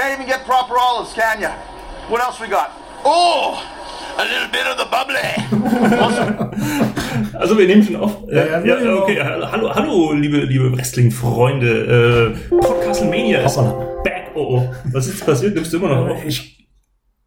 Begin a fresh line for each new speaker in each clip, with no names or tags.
Can't even get proper olives, can ya? What else we got? Oh, a little bit of the bubbly.
Also wir nehmen schon auf.
Ja, ja, nehmen
okay. Hallo, hallo, liebe, liebe Wrestling-Freunde. Äh, Podcastlemania ist
Hoppala.
back. Oh, oh. Was ist passiert? Nimmst du immer noch auf?
Ich,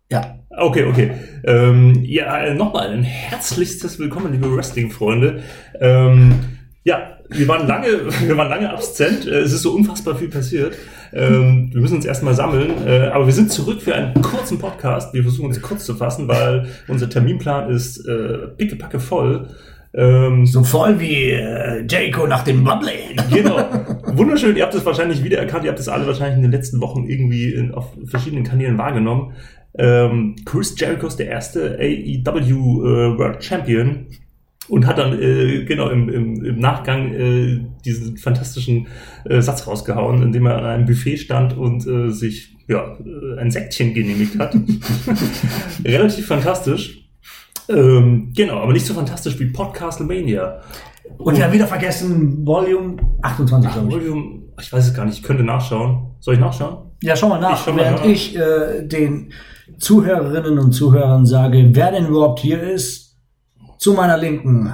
ja,
Okay, okay. Ähm, ja, äh, nochmal ein herzlichstes Willkommen, liebe Wrestling-Freunde. Ähm, ja, wir waren lange, wir waren lange absent. Äh, Es ist so unfassbar viel passiert. Ähm, wir müssen uns erstmal sammeln. Äh, aber wir sind zurück für einen kurzen Podcast. Wir versuchen uns kurz zu fassen, weil unser Terminplan ist äh, pickepacke voll. Ähm,
so voll wie äh, Jericho nach dem Bubbly.
Genau. Wunderschön. Ihr habt es wahrscheinlich wiedererkannt. Ihr habt es alle wahrscheinlich in den letzten Wochen irgendwie in, auf verschiedenen Kanälen wahrgenommen. Ähm, Chris Jericho ist der erste AEW äh, World Champion und hat dann äh, genau im, im, im Nachgang äh, diesen fantastischen äh, Satz rausgehauen, indem er an einem Buffet stand und äh, sich ja, äh, ein Säckchen genehmigt hat. Relativ fantastisch. Ähm, genau, aber nicht so fantastisch wie Podcastlemania.
Und wir haben wieder vergessen, Volume 28, glaube ich.
Volume, ich weiß es gar nicht, ich könnte nachschauen. Soll ich nachschauen?
Ja, schau mal nach,
Ich schau mal
während
nach.
ich äh, den Zuhörerinnen und Zuhörern sage, wer denn überhaupt hier ist. Zu meiner Linken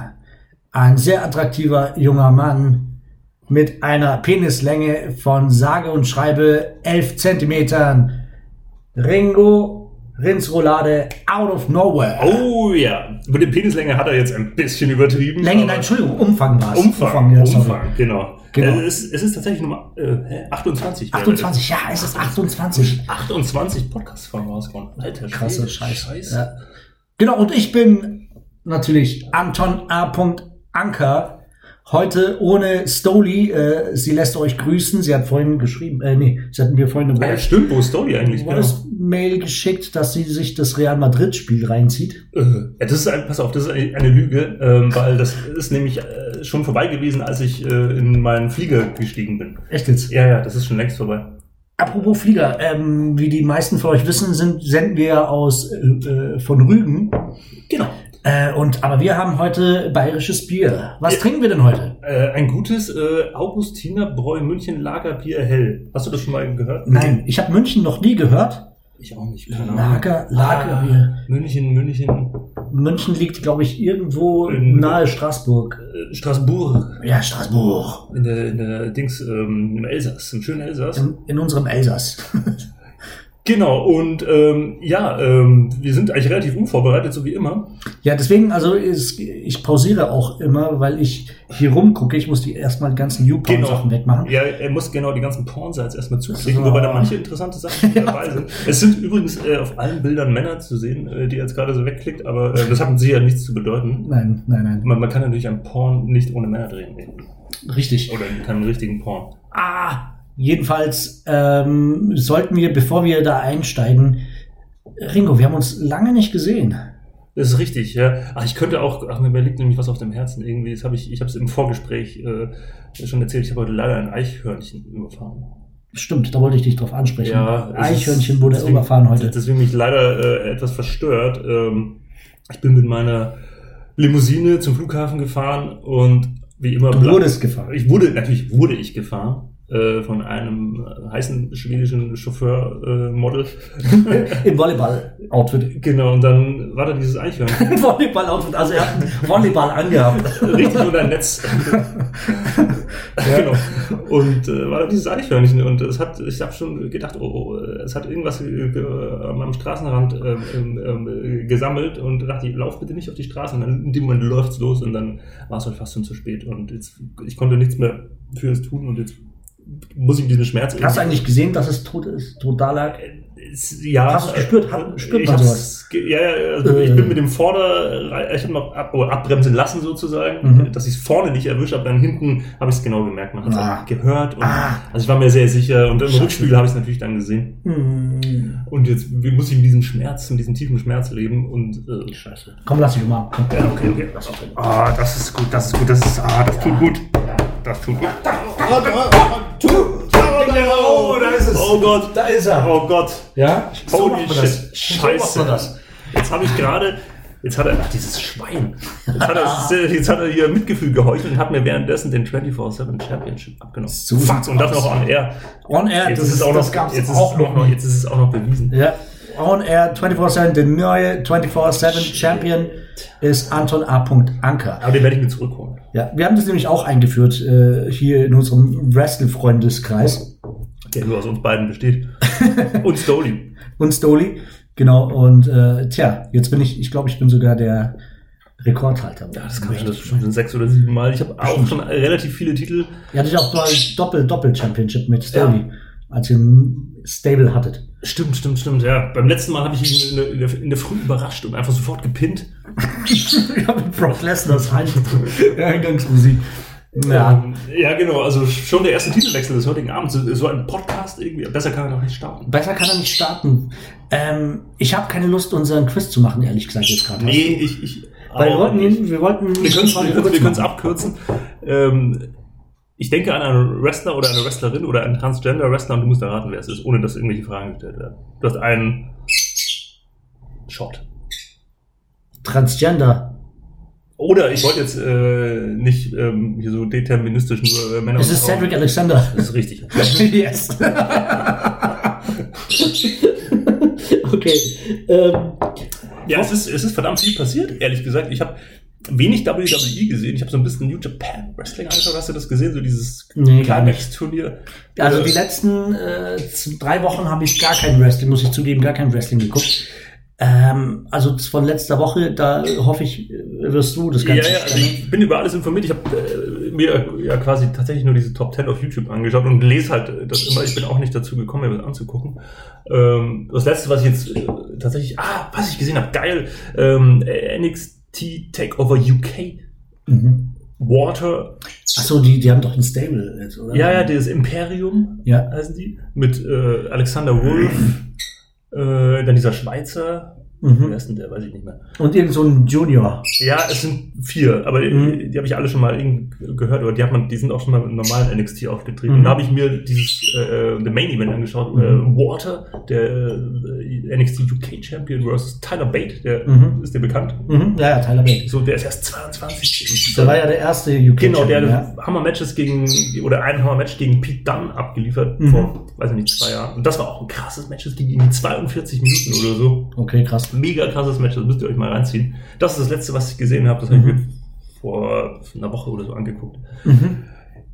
ein sehr attraktiver junger Mann mit einer Penislänge von sage und schreibe 11 Zentimetern. Ringo Rindsroulade out of nowhere.
Oh ja, mit der Penislänge hat er jetzt ein bisschen übertrieben.
Länge, nein, Entschuldigung, Umfang war es.
Umfang,
ja,
Umfang, genau.
Genau.
Äh, es, es ist tatsächlich Nummer äh, hä? 28. wäre
28, ja, es ist 28.
das. 28 Podcast-Folgen rausgekommen. Alter,
Krasse
Schwede,
Scheiße.
Scheiße.
Ja. Genau, und ich bin natürlich Anton A. Anker. Heute ohne Stoli. Äh, sie lässt euch grüßen. Sie hat vorhin geschrieben, äh, nee, sie hat mir vorhin eine
ja,
Voice,
stimmt, wo Story eigentlich? Genau.
Voice-Mail geschickt, dass sie sich das Real Madrid-Spiel reinzieht.
Äh, ja, das ist ein, pass auf, das ist eine, Lüge, ähm, weil das ist nämlich äh, schon vorbei gewesen, als ich äh, in meinen Flieger gestiegen bin.
Echt jetzt?
Ja, ja, das ist schon längst vorbei.
Apropos Flieger, ähm, wie die meisten von euch wissen, sind, senden wir aus äh, äh, von Rügen. Äh, und, aber wir haben heute bayerisches Bier. Was
Ja.
trinken wir denn heute?
Äh, ein gutes äh, Augustiner Bräu München Lagerbier hell. Hast du das schon mal gehört?
Nein, ich habe München noch nie gehört.
Ich auch nicht. Keine.
Lager, Lagerbier.
Ah, München, München,
München liegt, glaube ich, irgendwo
In-
nahe Straßburg.
äh, Straßburg.
Ja, Straßburg.
In der, in der Dings, ähm, im Elsass, im schönen Elsass.
In, in unserem Elsass.
Genau, und ähm, ja, ähm, wir sind eigentlich relativ unvorbereitet, so wie immer.
ja, deswegen, also ist, ich pausiere auch immer, weil ich hier rumgucke. Ich muss die erstmal die ganzen YouPorn-Sachen wegmachen.
Ja, er muss genau die ganzen Pornsites erstmal zuklicken,
So.
wobei da manche interessante Sachen dabei sind. Es sind übrigens äh, auf allen Bildern Männer zu sehen, äh, die jetzt gerade so wegklickt, aber äh, das hat sicher nichts zu bedeuten.
Nein, nein, nein.
Man, man kann natürlich ein Porn nicht ohne Männer drehen.
Richtig.
Oder keinen richtigen Porn.
Ah, jedenfalls ähm, sollten wir, bevor wir da einsteigen, Ringo, wir haben uns lange nicht gesehen.
Das ist richtig, ja. Ach, ich könnte auch, ach, mir liegt nämlich was auf dem Herzen irgendwie. Das habe ich, ich habe es im Vorgespräch äh, schon erzählt. Ich habe heute leider ein Eichhörnchen überfahren.
Stimmt, da wollte ich dich drauf ansprechen.
Ja,
Eichhörnchen wurde
deswegen-
überfahren heute.
Deswegen mich leider äh, etwas verstört. Ähm, ich bin mit meiner Limousine zum Flughafen gefahren und wie immer.
Du wurdest gefahren.
Ich wurde, natürlich wurde ich gefahren äh, von einem äh, heißen schwedischen Chauffeur-Model.
Im Volleyball-Outfit.
genau, und dann war da dieses Eichhörnchen.
Volleyball-Outfit, also er hat einen Volleyball angehabt.
Richtig unter Netz. genau. Und äh, war da dieses Eichhörnchen und es hat, ich habe schon gedacht, oh, oh, es hat irgendwas äh, am Straßenrand ähm, ähm, ähm, gesammelt und dachte, ich lauf bitte nicht auf die Straße. Und dann in dem Moment läuft's los und dann war es halt fast schon zu spät und jetzt, ich konnte nichts mehr für es tun und jetzt muss ich diesen Schmerz
Hast du eigentlich gesehen, dass es tot ist, tot da lag?
Es- ja,
Hast du es gespürt? Hat- spürt
ich
man sowas?
Ja, ja, also
Äh.
ich bin mit dem Vorder, ich habe noch ab, oder abbremsen lassen sozusagen,
Mhm.
dass ich es vorne nicht erwischt, aber dann hinten habe ich es genau gemerkt. Man hat es
Ah.
gehört. Und,
Ah.
Also ich war mir sehr sicher und im. Rückspiegel habe ich es natürlich dann gesehen.
Hm.
Und jetzt muss ich mit diesem Schmerz, mit diesem tiefen Schmerz leben und äh,
Scheiße. Komm, lass dich umarmen. Komm.
ja, okay, okay. Ah, das ist gut, das ist gut, das ist, ah, das tut gut. Das tut gut.
Oh, da ist es.
Oh Gott.
Da ist er.
Oh Gott.
Ja? So
Holy
macht man das. So macht
Scheiße.
man das.
Jetzt habe ich gerade Jetzt hat er, ach, dieses Schwein. Jetzt hat, er, jetzt hat er hier Mitgefühl geheuchelt und hat mir währenddessen den 24-7 Championship abgenommen.
So
Fuck, und das noch on air.
On Air,
Jetzt
das,
ist es auch noch, jetzt ist
auch noch,
jetzt ist es auch noch bewiesen.
Ja, On Air 24-7, der neue 24-7 Champion ist Anton A. Anker.
Aber den werde ich mir zurückholen.
Ja, wir haben das nämlich auch eingeführt äh, hier in unserem Wrestling-Freundeskreis.
Der nur aus uns beiden besteht. und Stoli.
Und Stoli. Genau, und äh, tja, jetzt bin ich, ich glaube, ich bin sogar der Rekordhalter.
Ja, das kann ich das schon sind sechs oder sieben Mal. Ich habe auch schon relativ viele Titel.
Ihr hattet auch mal Doppel-Doppel-Championship mit Stoli, als ihr Stable hattet.
Stimmt, stimmt, stimmt. Ja, beim letzten Mal habe ich ihn in der, in, der, Früh überrascht und einfach sofort gepinnt.
ja, mit Brock Lesnar's Ein- Eingangsmusik. Ja,
Ähm, ja, genau. Also schon der erste Titelwechsel des heutigen Abends. So ein Podcast irgendwie. Besser kann er noch nicht starten.
besser kann er nicht starten. Ähm, ich habe keine Lust, unseren Quiz zu machen, ehrlich gesagt, jetzt gerade.
Nee, ich. ich
Weil wir wollten,
nicht.
ihn, wir wollten
Wir können es abkürzen. Ähm, ich denke an einen Wrestler oder eine Wrestlerin oder einen Transgender-Wrestler und du musst erraten, wer es ist, ohne dass irgendwelche Fragen gestellt werden. Du hast einen Shot.
Transgender.
Oder ich wollte jetzt äh, nicht ähm, hier so deterministisch nur äh, Männer
Es ist. Cedric Alexander.
Das ist richtig.
yes. okay. Ähm,
Ja, es ist, es ist verdammt viel passiert, ehrlich gesagt. Ich habe wenig WWE gesehen. Ich habe so ein bisschen New Japan Wrestling angeschaut. Hast du das gesehen? So dieses
Nee.
Climax-Turnier.
also
Äh,
die letzten äh, drei Wochen habe ich gar kein Wrestling, muss ich zugeben, gar kein Wrestling geguckt. Ähm, also von letzter Woche, da hoffe ich, äh, wirst du das
Ja,
Ganze
ja, also
stemmen.
ich bin über alles informiert. Ich habe äh, mir ja quasi tatsächlich nur diese Top 10 auf YouTube angeschaut und lese halt das immer. Ich bin auch nicht dazu gekommen, mir das anzugucken. Ähm, das letzte, was ich jetzt äh, tatsächlich, ah, was ich gesehen habe, geil, ähm, NXT Takeover UK.
Mhm.
Water,
Achso, die, die haben doch ein Stable jetzt, oder?
ja, ja, das Imperium
Ja.
heißen die, mit äh, Alexander Wolf, äh, dann dieser Schweizer, wer
Mhm.
ist denn der, weiß ich nicht mehr.
Und irgend so ein Junior.
Ja, es sind vier, aber die,
Mhm.
die habe ich alle schon mal gehört, aber die hat man, die sind auch schon mal im normalen NXT aufgetreten.
Mhm.
Und da habe ich mir dieses äh, The Main Event angeschaut,
Mhm.
äh, Water, der äh, NXT UK Champion versus Tyler Bate, der
Mhm.
ist dir bekannt.
Mhm. Ja, ja, Tyler Bate.
So, der ist erst 22.
Der war ja der erste UK
Genau, der hat Hammer-Matches gegen, oder ein Hammer-Match gegen Pete Dunne abgeliefert,
Mhm.
vor, weiß ich nicht, zwei Jahren. Und das war auch ein krasses Match, das ging irgendwie 42 Minuten oder so.
Okay, krass.
Mega krasses Match, das müsst ihr euch mal reinziehen. Das ist das letzte, was ich gesehen habe, das habe ich
Mhm.
mir vor einer Woche oder so angeguckt.
Mhm.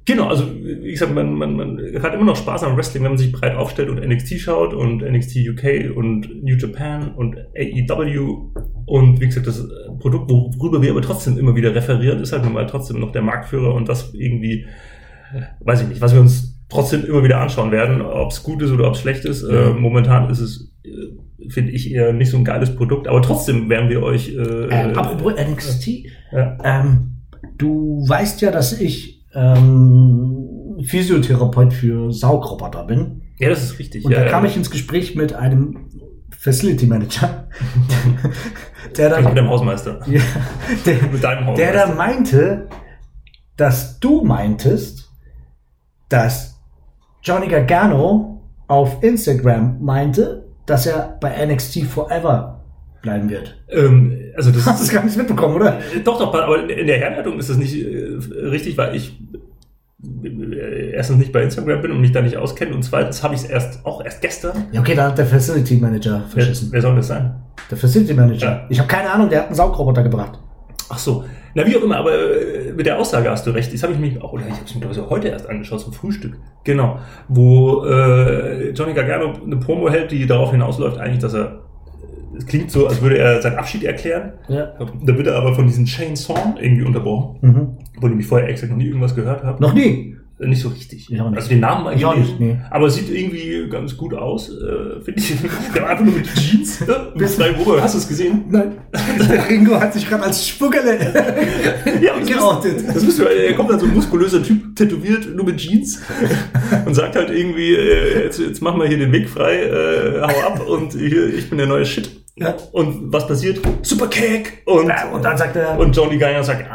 Genau, also wie gesagt, man, man, man hat immer noch Spaß am Wrestling, wenn man sich breit aufstellt und NXT schaut und NXT UK und New Japan und AEW und wie gesagt, das Produkt, worüber wir aber trotzdem immer wieder referieren, ist halt nun mal trotzdem noch der Marktführer und das irgendwie, weiß ich nicht, was wir uns trotzdem immer wieder anschauen werden, ob es gut ist oder ob es schlecht ist.
Ja.
Äh, momentan ist es, äh, finde ich, eher nicht so ein geiles Produkt, aber trotzdem werden wir euch... Äh,
Ähm, apropos NXT,
ja.
ähm, du weißt ja, dass ich ähm, Physiotherapeut für Saugroboter bin.
ja, das ist richtig.
Und
ja,
da kam
ja.
ich ins Gespräch mit einem Facility Manager, der
Also mit dem Hausmeister.
ja, der,
Mit deinem
der da
Hausmeister.
meinte, dass du meintest, dass Johnny Gargano auf Instagram meinte, dass er bei NXT Forever bleiben wird.
Ähm, also das
Hast du es gar nicht mitbekommen, oder?
Äh, Doch, doch, aber in der Herleitung ist das nicht äh, richtig, weil ich äh, erstens nicht bei Instagram bin und mich da nicht auskenne und zweitens habe ich es erst auch erst gestern.
Ja, okay, da hat der Facility Manager
Wer,
verschissen.
wer soll das sein?
Der Facility Manager.
Ja.
Ich habe keine Ahnung, der hat einen Saugroboter gebracht.
Ach so. Na, wie auch immer, aber äh, mit der Aussage hast du recht. Das habe ich mich auch, oder ich habe es mir glaube ich heute erst angeschaut zum Frühstück. Genau. Wo äh, Johnny Gargano eine Promo hält, die darauf hinausläuft, eigentlich, dass er. Es klingt so, als würde er seinen Abschied erklären.
Ja.
Da wird er aber von diesem Chain Song irgendwie unterbrochen,
Mhm.
dem ich vorher exakt noch nie irgendwas gehört habe.
Noch nie.
Nicht so richtig.
Nicht.
Also den Namen mal
Ich auch
gelesen,
nicht, nee.
Aber sieht irgendwie ganz gut aus, äh, finde ich. Der war einfach nur mit Jeans, ne? mit zwei Ober. Hast du es gesehen?
Nein. Der Ringo hat sich gerade als Spuckerle
Ja, das
geoutet.
müsst- Das müsst ihr, er kommt dann so ein muskulöser Typ, tätowiert, nur mit Jeans und sagt halt irgendwie, äh, jetzt, jetzt machen wir hier den Weg frei, äh, hau ab und hier, ich bin der neue Shit.
Ja.
Und was passiert? Super Kick! Und,
Ja, und dann sagt er-
Und Johnny Gargano sagt,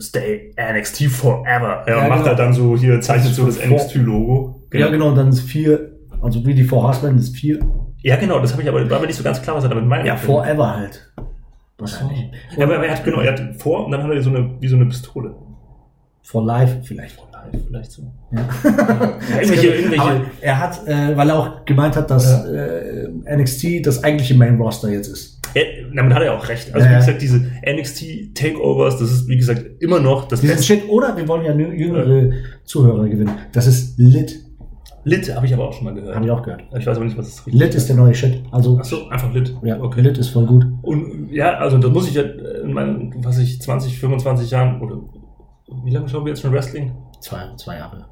stay NXT forever. Ja,
Ja,
und macht
genau.
halt dann so, hier zeichnet so das NXT-Logo.
Ja, genau, und dann ist vier, also wie die Four Horsemen ist vier.
Ja, genau, das habe ich aber, war mir nicht so ganz klar, was er damit meint.
Ja, Forever halt. Wahrscheinlich.
Ja, aber er hat, genau, er hat vor und dann hat er so eine, wie so eine Pistole.
For life vielleicht.
Vielleicht so.
Ja.
Irgendwelche, irgendwelche,
Aber er hat, äh, weil er auch gemeint hat, dass äh, NXT das eigentliche Main Roster jetzt ist.
Ja, damit hat er auch recht. Also
Ja,
wie gesagt, diese NXT Takeovers, das ist wie gesagt immer noch das
Diesen
Beste.
Shit, oder wir wollen ja jüngere Zuhörer gewinnen. Das ist Lit.
Lit habe ich aber auch schon mal gehört.
Habe ich auch gehört.
Ich weiß aber nicht, was das richtig
Lit ist der neue Shit. Also,
Achso, einfach Lit.
ja, okay. Lit ist voll gut.
Und ja, also das muss ich ja in meinen, was ich, 20, 25 Jahren oder wie lange schauen wir jetzt schon Wrestling?
Zwei, zwei Jahre.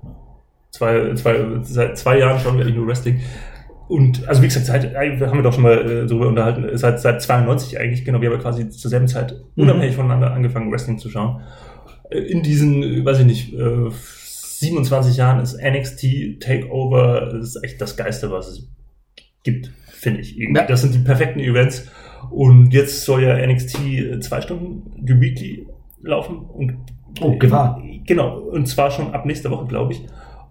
Zwei, zwei, seit zwei Jahren schauen wir eigentlich nur Wrestling. Und also wie gesagt, seit, äh, wir haben wir doch schon mal äh, darüber unterhalten, seit, seit 92 eigentlich, genau, wir haben ja quasi zur selben Zeit
Mhm.
unabhängig voneinander angefangen, Wrestling zu schauen. Äh, In diesen, äh, weiß ich nicht, äh, 27 Jahren ist NXT Takeover, das ist echt das Geiste, was es gibt, finde ich.
Ja.
Das sind die perfekten Events. Und jetzt soll ja NXT äh, zwei Stunden, die Weekly laufen und
Oh, Gefahr.
Genau, und zwar schon ab nächster Woche, glaube ich.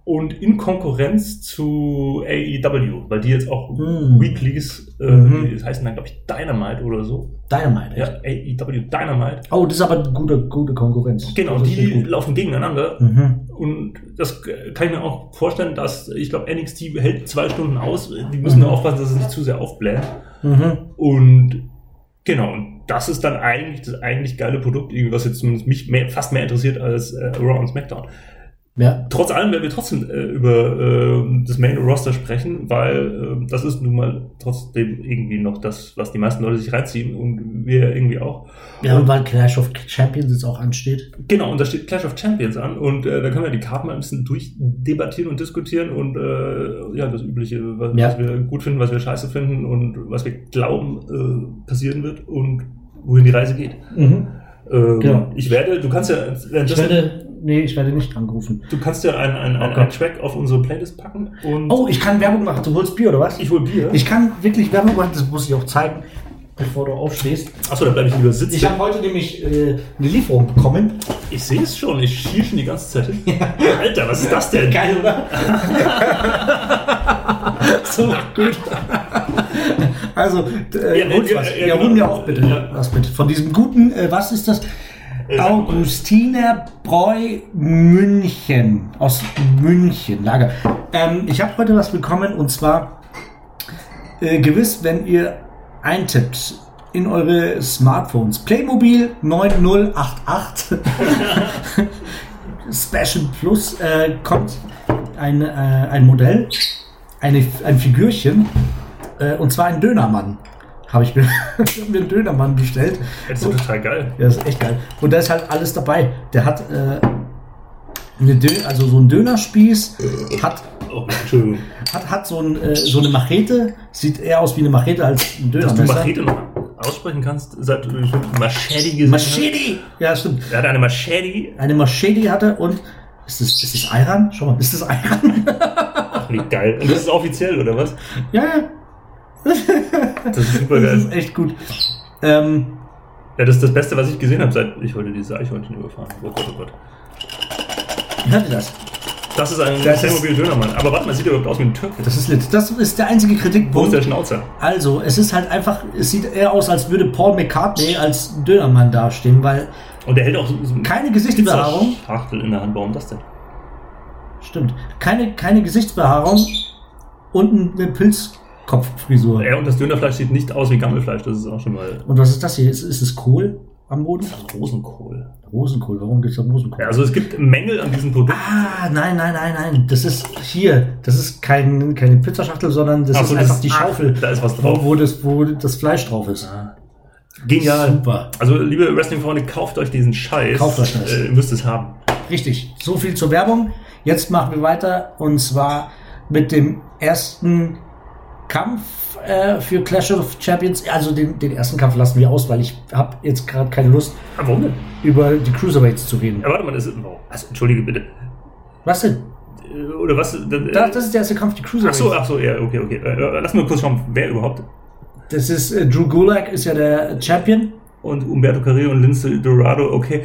Und in Konkurrenz zu AEW, weil die jetzt auch
Mm.
Weeklies, äh,
Mhm.
das heißen dann, glaube ich, Dynamite oder so.
Dynamite.
Ja, AEW Dynamite.
Oh, das ist aber eine gute, gute Konkurrenz.
Genau,
ist
die laufen gegeneinander.
Mhm.
Und das kann ich mir auch vorstellen, dass, ich glaube, NXT hält zwei Stunden aus. Die müssen nur
Mhm.
aufpassen, dass es nicht zu sehr aufbläht.
Mhm.
Und genau, und das ist dann eigentlich das eigentlich geile Produkt, was jetzt zumindest mich mehr, fast mehr interessiert als äh, Raw und SmackDown.
Ja.
Trotz allem werden wir trotzdem äh, über äh, das Main Roster sprechen, weil äh, das ist nun mal trotzdem irgendwie noch das, was die meisten Leute sich reinziehen und wir irgendwie auch.
ja, und weil Clash of Champions jetzt auch ansteht.
Genau, und da steht Clash of Champions an und äh, da können wir die Karten mal ein bisschen durchdebattieren und diskutieren und äh, ja, das Übliche, was,
Ja.
was wir gut finden, was wir scheiße finden und was wir glauben äh, passieren wird und wohin die Reise geht.
Mhm.
Ähm,
Genau.
Ich werde, du kannst ja,
Ich werde, nee, ich werde nicht angerufen.
du kannst ja einen, einen, einen,
Okay.
einen Track auf unsere Playlist packen und
Oh, ich kann Werbung machen. Du holst Bier oder was?
ich hol Bier.
Ich kann wirklich Werbung machen, das muss ich auch zeigen, bevor du aufstehst.
Achso, dann bleibe ich lieber sitzen.
Ich habe heute nämlich äh, eine Lieferung bekommen.
Ich sehe es schon, ich schiel schon die ganze Zeit hin. Alter, was ist das denn?
Geil, oder? so, gut. Also, äh,
Ja,
holt
ja,
was.
ja,
Ja,
genau.
hol mir auch bitte
Ja.
was mit. Von diesem guten, äh, was ist das? Augustiner Bräu München. Aus München, Lager. Ähm, ich habe heute was bekommen und zwar äh, gewiss, wenn ihr eintippt in eure Smartphones Playmobil 9088 Special Plus äh, kommt ein, äh, ein Modell, eine, ein Figürchen äh, und zwar ein Dönermann. Habe ich, mir- mir einen Dönermann bestellt.
Das ist ja total geil.
Ja, das ist echt geil. Und da ist halt alles dabei. Der hat äh, eine Dö also so einen Dönerspieß, hat,
Oh,
hat, hat so, ein, äh, so eine Machete, sieht eher aus wie eine Machete als ein
Dass du
Dönermesser.
Machete noch aussprechen kannst, seit du Machete hast.
Machete! Ja, stimmt.
Er hat eine Machete.
Eine Machete hatte und ist das, ist das Ayran? Schau mal, ist das Ayran?
Ach, wie geil. Und das ist offiziell, oder was?
ja, ja.
Das ist super
Das
geil.
ist echt gut. Ähm,
Ja, das ist das Beste, was ich gesehen habe, seit ich heute diese Eichhörnchen überfahren. Oh Gott, oh Gott.
hört ihr das?
Das ist ein
Das ist-
Playmobil-Dönermann. Aber warte mal, sieht er überhaupt aus wie ein Türke?
Das ist lit. Das ist der einzige
Wo ist
Kritikpunkt.
der Schnauzer?
Also, es ist halt einfach, es sieht eher aus, als würde Paul McCartney als Dönermann dastehen, weil
Und der hält auch so,
keine Gesichtsbehaarung,
Schachtel in der Hand. Warum das denn?
stimmt, keine, keine Gesichtsbehaarung und eine Pilzkopffrisur.
Er und das Dönerfleisch sieht nicht aus wie Gammelfleisch. Das ist auch schon mal
Und was ist das hier? Ist, ist es Kohl am Boden?
Rosenkohl.
Rosenkohl, warum gibt es da Rosenkohl?
Ja, also es gibt Mängel an diesem Produkt.
Ah, nein, nein, nein, nein. Das ist hier. Das ist kein, keine Pizzaschachtel, sondern das
Ach
ist
so,
einfach
das-
die
ah,
Schaufel,
da ist was drauf.
Wo, das, wo das Fleisch drauf ist.
Genial.
Super.
Also, liebe Wrestling-Freunde, kauft euch diesen Scheiß.
Kauft euch das.
Äh, ihr müsst es haben.
Richtig. So viel zur Werbung. Jetzt machen wir weiter und zwar mit dem ersten Kampf äh, für Clash of Champions. Also den, den ersten Kampf lassen wir aus, weil ich habe jetzt gerade keine Lust,
Aber warum denn?
über die Cruiserweights zu reden.
Ja, warte mal, das ist. Oh, also, entschuldige bitte.
Was denn?
Äh, Oder was? Äh,
Das, das ist der erste Kampf, die
ach
Cruiserweights.
so, ach so, ja, okay, okay. Äh, lass mal kurz schauen, wer überhaupt.
Das ist äh, Drew Gulak, ist ja der Champion.
Und Umberto Carrillo und Lince Dorado, okay.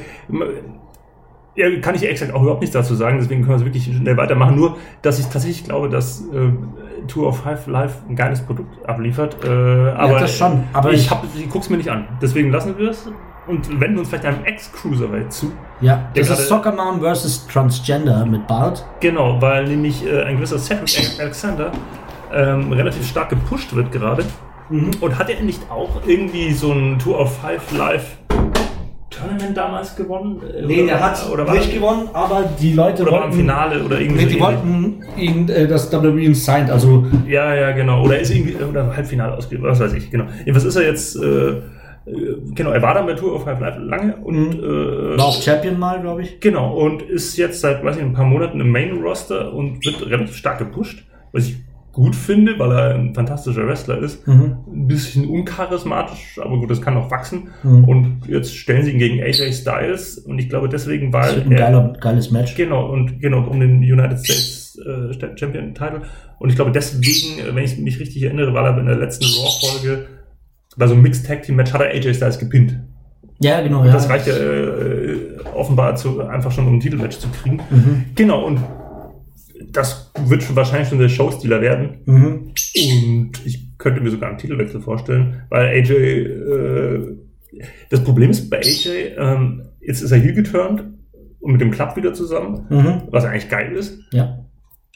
Ja, kann ich exakt auch überhaupt nichts dazu sagen, deswegen können wir es wirklich schnell weitermachen. Nur, dass ich tatsächlich glaube, dass äh, Tour of Five Live ein geiles Produkt abliefert. Äh, aber
das schon, aber
ich,
ich-
ich guck's mir nicht an. Deswegen lassen wir es und wenden uns vielleicht einem Ex-Cruiserweight zu.
Ja,
Der
das ist Soccer Mom versus Transgender mit Bart.
Genau, weil nämlich äh, ein gewisser Cedric Alexander ähm, relativ stark gepusht wird gerade.
Mhm.
Und hat er nicht auch irgendwie so ein Tour of Five Live Tournament damals gewonnen? Äh,
Nee,
oder-
der hat
oder war,
nicht gewonnen, aber die Leute
Oder war im
wollten,
Finale oder irgendwie
nee, die wollten ihn, äh, das WWE ihn signed, also
Ja, ja, genau. Oder ist irgendwie oder Halbfinale ausgegangen, was weiß ich, genau. Was ist er jetzt? Äh, äh, genau, er war dann bei Tour of Live lange und äh,
war auch Champion mal, glaube ich.
Genau, und ist jetzt seit, weiß ich, ein paar Monaten im Main-Roster und wird relativ stark gepusht, was ich gut finde, weil er ein fantastischer Wrestler ist.
Mhm.
Ein bisschen uncharismatisch, aber gut, das kann noch wachsen.
Mhm.
Und jetzt stellen sie ihn gegen AJ Styles und ich glaube deswegen,
Das
weil
wird ein
er,
geiler, geiles Match.
Genau, und genau, um den United States äh, Champion Title. Und ich glaube deswegen, äh, wenn ich mich richtig erinnere, weil er in der letzten Raw-Folge bei so einem Mixed Tag Team Match hat er AJ Styles gepinnt.
Ja, genau. Ja.
Das reicht ja äh, offenbar zu, einfach schon, um ein Titelmatch zu kriegen.
Mhm.
Genau, und das wird schon wahrscheinlich schon der Showstealer werden.
Mhm.
Und ich könnte mir sogar einen Titelwechsel vorstellen, weil AJ, äh, das Problem ist bei AJ, ähm, jetzt ist er hier geturnt und mit dem Club wieder zusammen,
Mhm.
was eigentlich geil ist.
Ja.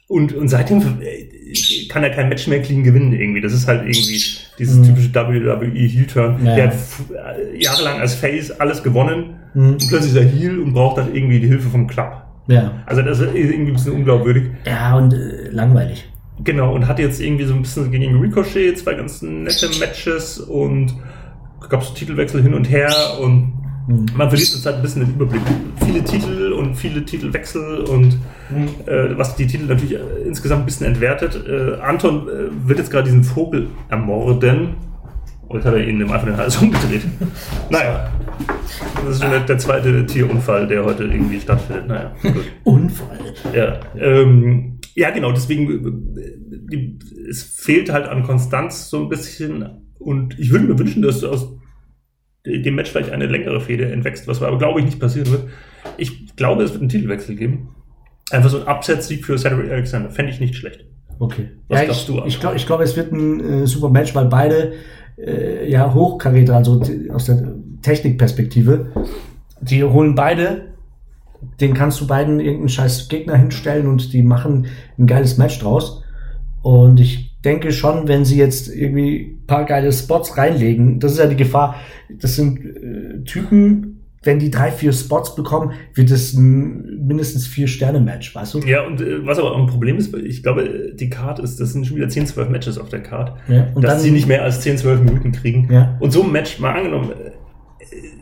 Und, und seitdem äh, kann er kein Match mehr clean gewinnen irgendwie. Das ist halt irgendwie dieses
Mhm.
typische WWE Heel-Turn.
Ja.
Der hat äh, jahrelang als Face alles gewonnen
Mhm.
und plötzlich ist er Heel und braucht dann irgendwie die Hilfe vom Club.
Ja.
Also das ist irgendwie ein bisschen unglaubwürdig.
Ja, und äh, langweilig.
Genau, und hatte jetzt irgendwie so ein bisschen gegen Ricochet zwei ganz nette Matches und gab es Titelwechsel hin und her und
Mhm.
man verliert zurzeit ein bisschen den Überblick. Viele Titel und viele Titelwechsel und äh, was die Titel natürlich äh, insgesamt ein bisschen entwertet. Äh, Anton äh, wird jetzt gerade diesen Vogel ermorden. Und hat er ihn im einfach den Hals umgedreht. naja, das ist schon der, der zweite Tierunfall, der heute irgendwie stattfindet. Naja, gut.
Unfall.
Ja, ähm, ja, genau, deswegen, äh, die, es fehlt halt an Konstanz so ein bisschen und ich würde mir wünschen, dass aus dem Match vielleicht eine längere Fehde entwächst, was aber, glaube ich, nicht passieren wird. Ich glaube, es wird einen Titelwechsel geben. Einfach so ein Upset-Sieg für Cedric Alexander. Fände ich nicht schlecht.
Okay.
Was
ja,
glaubst
ich,
du?
Ich glaube, ich glaub, es wird ein äh, super Match, weil beide äh, ja Hochkaräter, also aus der Technikperspektive, die holen beide, den kannst du beiden irgendeinen scheiß Gegner hinstellen und die machen ein geiles Match draus. Und ich denke schon, wenn sie jetzt irgendwie paar geile Spots reinlegen, das ist ja die Gefahr, das sind äh, Typen, wenn die drei, vier Spots bekommen, wird es ein mindestens vier Sterne-Match, weißt du?
Ja, und äh, was aber auch ein Problem ist, weil ich glaube, die Card ist, das sind schon wieder 10, 12 Matches auf der Card.
Ja, und
dass sie nicht mehr als 10, 12 Minuten kriegen.
Ja.
Und so ein Match, mal angenommen, äh,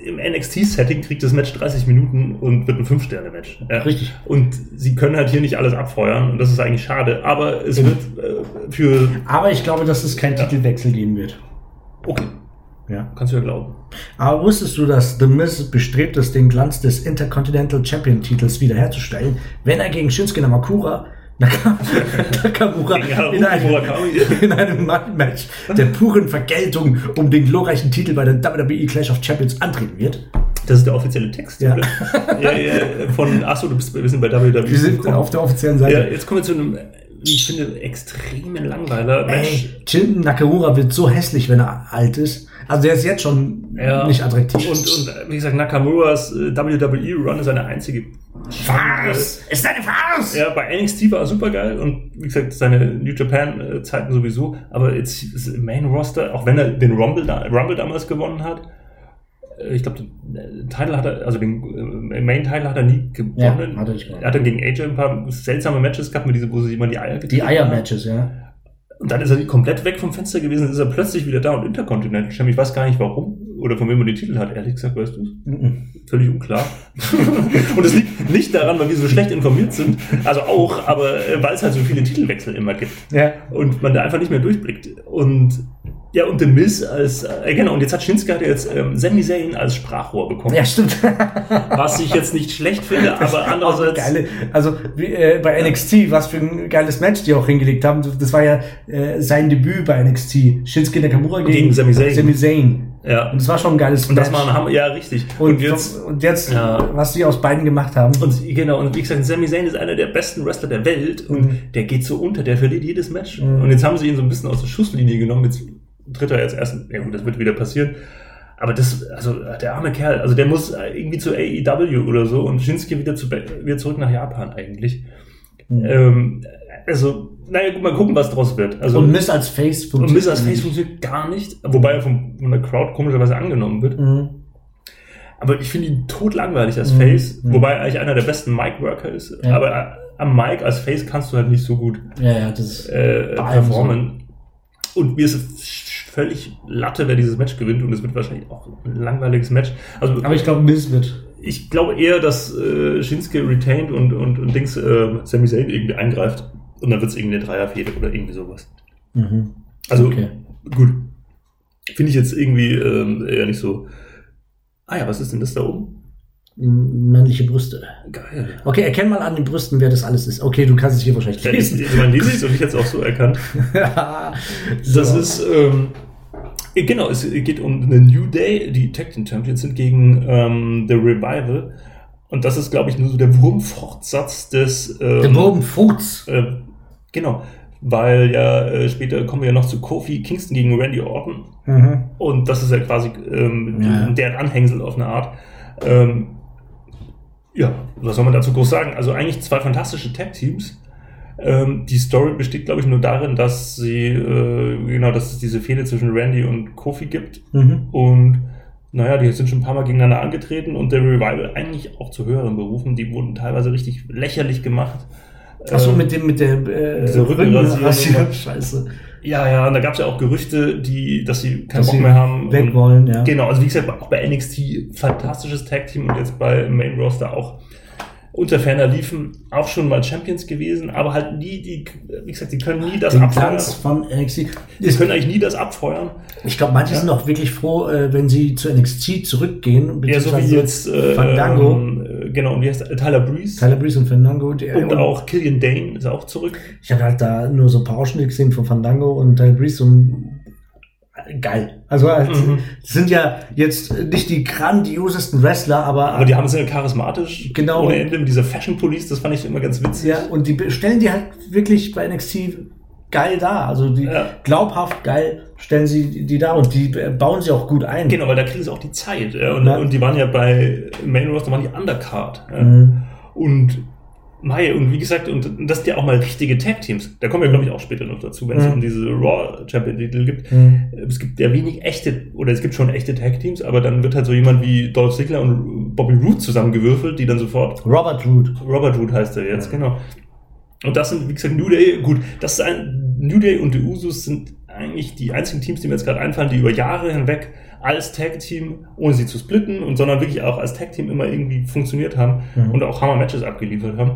im NXT-Setting kriegt das Match 30 Minuten und wird ein 5-Sterne-Match. Ja.
Richtig.
Und sie können halt hier nicht alles abfeuern und das ist eigentlich schade. Aber es wird äh, für.
Aber ich glaube, dass es keinen. Titelwechsel geben wird.
Okay,
Ja.
kannst du ja glauben.
Aber wusstest du, dass The Miz bestrebt ist, den Glanz des Intercontinental Champion-Titels wiederherzustellen, wenn er gegen Shinsuke Namakura Naka- Nakamura in einem, in einem Match der puren Vergeltung um den glorreichen Titel bei der WWE Clash of Champions antreten wird.
Das ist der offizielle Text.
Ja.
oder? ja, ja, von. Achso, du bist wir sind bei WWE.
Wir sind auf der offiziellen
Ja,
Seite.
jetzt kommen wir zu einem, ich finde, extremen Langweiler. Match.
Ey, Shinsuke Nakamura wird so hässlich, wenn er alt ist. Also der ist jetzt schon
Ja.
nicht attraktiv.
Und, und äh, wie gesagt, Nakamuras äh, WWE-Run ist eine einzige.
Was? Ist eine Farce!
Ja, bei NXT war er super geil und wie gesagt, seine New Japan-Zeiten sowieso. Aber jetzt ist im Main Roster, auch wenn er den Rumble, Rumble damals gewonnen hat, äh, ich glaube, den Title hat er, also den äh, Main-Title hat er nie gewonnen.
Ja, hat er nicht gewonnen.
er hat dann gegen AJ ein paar seltsame Matches gehabt, mit diese, wo sie immer die Eier
Die
getreten haben.
Eier-Matches, ja.
Und dann ist er komplett weg vom Fenster gewesen, ist er plötzlich wieder da und Intercontinental Champion. Ich weiß gar nicht warum oder von wem er die Titel hat. Ehrlich gesagt, weißt du
Mhm.
Völlig unklar. und es liegt nicht daran, weil wir so schlecht informiert sind. Also auch, aber äh, weil es halt so viele Titelwechsel immer gibt.
Ja.
Und man da einfach nicht mehr durchblickt. Und ja, und The Miz als, äh, genau, und jetzt hat Shinsuke hat jetzt ähm, Sami Zayn als Sprachrohr bekommen.
Ja, stimmt.
Was ich jetzt nicht schlecht finde, aber
Auch eine
andererseits.
geile, also äh, bei NXT, was für ein geiles Match die auch hingelegt haben. Das war ja äh, sein Debüt bei NXT. Shinsuke Nakamura gegen,
Gegen Sami Zayn.
Sami Zayn.
Ja.
Und es war schon ein geiles
Und das
Match.
war ein Hammer, ja, richtig.
und,
Und jetzt,
und jetzt
Ja.
was die aus beiden gemacht haben.
und genau, und wie gesagt, Sami Zayn ist einer der besten Wrestler der Welt und
Mhm.
der geht so unter, der verliert jedes Match.
Mhm.
Und jetzt haben sie ihn so ein bisschen aus der Schusslinie genommen, jetzt tritt er jetzt erst, ja gut, das wird wieder passieren. Aber das, also der arme Kerl, also der muss irgendwie zu AEW oder so und Shinsuke wieder, zu, wieder zurück nach Japan eigentlich.
Mhm.
Ähm, also, naja, gut, mal gucken, was draus wird. Also,
und Miss als Face
und Miz als Face funktioniert gar nicht, wobei er von, von der Crowd komischerweise angenommen wird.
Mhm.
Aber ich finde ihn totlangweilig als
Mhm.
Face,
Mhm.
wobei er eigentlich einer der besten Mic-Worker ist.
Ja.
Aber äh, am Mic als Face kannst du halt nicht so gut
Ja, ja,
äh, performen. Und mir ist völlig Latte, wer dieses Match gewinnt. Und es wird wahrscheinlich auch ein langweiliges Match. Also
Aber ich glaube, Miss wird.
ich glaube eher, dass äh, Shinsuke retained und, und, und Dings äh, Sami Zayn irgendwie eingreift. Und dann wird es irgendwie eine Dreierfehde oder irgendwie sowas.
Mhm.
Also
Okay.
gut. Finde ich jetzt irgendwie ähm, eher nicht so. Ah ja, was ist denn das da oben?
Männliche Brüste.
Geil.
Okay, erkenn mal an den Brüsten, wer das alles ist. Okay, du kannst es hier wahrscheinlich
Ja, ich,
lesen.
man lese es und ich jetzt auch so erkannt.
so.
Das ist, ähm, äh, genau, es geht um The New Day, die Tag Team Champions sind gegen ähm, The Revival. Und das ist, glaube ich, nur so der Wurmfortsatz des. Ähm,
der Fuchs.
Äh, genau, weil ja äh, später kommen wir ja noch zu Kofi Kingston gegen Randy Orton.
Mhm.
Und das ist ja quasi ähm,
Ja.
deren Anhängsel auf eine Art. Ähm, ja, was soll man dazu groß sagen? Also eigentlich zwei fantastische Tag-Teams. Ähm, die Story besteht, glaube ich, nur darin, dass sie, äh, genau, dass es diese Fehde zwischen Randy und Kofi gibt.
Mhm.
Und naja, die sind schon ein paar Mal gegeneinander angetreten und der Revival eigentlich auch zu höheren Berufen. Die wurden teilweise richtig lächerlich gemacht.
Achso,
Ähm,
mit dem, mit der äh,
Diese Rückenrasierung.
Scheiße.
Ja, ja, und da gab es ja auch Gerüchte, die, dass sie keinen
Dass
Bock mehr haben.
weg
und,
wollen, ja.
Genau, also wie gesagt, auch bei NXT fantastisches Tag-Team und jetzt bei Main Roster auch unter ferner liefen auch schon mal Champions gewesen, aber halt nie die, wie gesagt, die können nie das
Den
abfeuern.
Tanz von NXT.
Die können eigentlich nie das abfeuern.
Ich glaube, manche
Ja.
sind auch wirklich froh, äh, wenn sie zu NXT zurückgehen.
Ja, so wie jetzt äh,
Fandango.
Ähm, äh, genau, und wie heißt? Tyler Breeze.
Tyler Breeze und Fandango. Die,
und auch Killian Dane ist auch zurück.
Ich habe halt da nur so ein paar Ausschnitte gesehen von Fandango und Tyler Breeze und geil. Also halt,
Mhm.
sind ja jetzt nicht die grandiosesten Wrestler, aber,
Aber die haben sind ja charismatisch.
Genau.
Ohne Ende. Diese Fashion Police, das fand ich immer ganz witzig.
ja, und die stellen die halt wirklich bei NXT geil dar. Also die
Ja.
glaubhaft geil stellen sie die da und die bauen sie auch gut ein.
Genau, weil da kriegen sie auch die Zeit. Ja, und,
Ja.
und die waren ja bei Main Roster, waren die Undercard.
Mhm.
Und Mai, und wie gesagt, und das sind ja auch mal richtige Tag-Teams. Da kommen wir, glaube ich, auch später noch dazu, wenn es
Mhm.
um diese Raw Champion-Titel gibt.
Mhm.
Es gibt ja wenig echte, oder es gibt schon echte Tag-Teams, aber dann wird halt so jemand wie Dolph Ziggler und Bobby Roode zusammengewürfelt, die dann sofort
Robert Root.
Robert Roode heißt er jetzt,
Ja.
genau. Und das sind, wie gesagt, New Day, gut, das ist ein, New Day und die Usos sind eigentlich die einzigen Teams, die mir jetzt gerade einfallen, die über Jahre hinweg als Tag-Team, ohne sie zu splitten, und sondern wirklich auch als Tag-Team immer irgendwie funktioniert haben
Mhm.
und auch Hammer-Matches abgeliefert haben,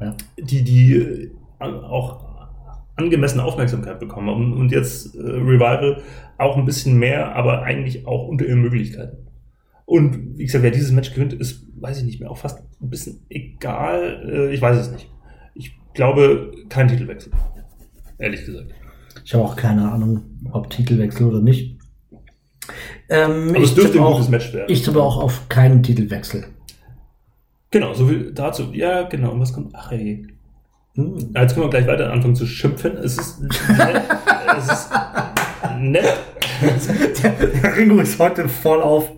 Ja.
die, die äh, auch angemessene Aufmerksamkeit bekommen haben. Und jetzt äh, Revival auch ein bisschen mehr, aber eigentlich auch unter ihren Möglichkeiten. Und wie gesagt, wer dieses Match gewinnt, ist, weiß ich nicht mehr, auch fast ein bisschen egal. Äh, ich weiß es nicht. Ich glaube, kein Titelwechsel. Ehrlich gesagt.
Ich habe auch keine Ahnung, ob Titelwechsel oder nicht. Ähm,
Aber
ich
es dürfte ein
auch,
gutes Match werden.
Ich tippe auch auf keinen Titelwechsel.
Genau, so viel dazu. Ja, genau. Und was kommt? Ach ey.
Hm.
Jetzt können wir gleich weiter anfangen zu schimpfen. Es ist nett. es ist nett.
Der, der Ringo ist heute voll auf,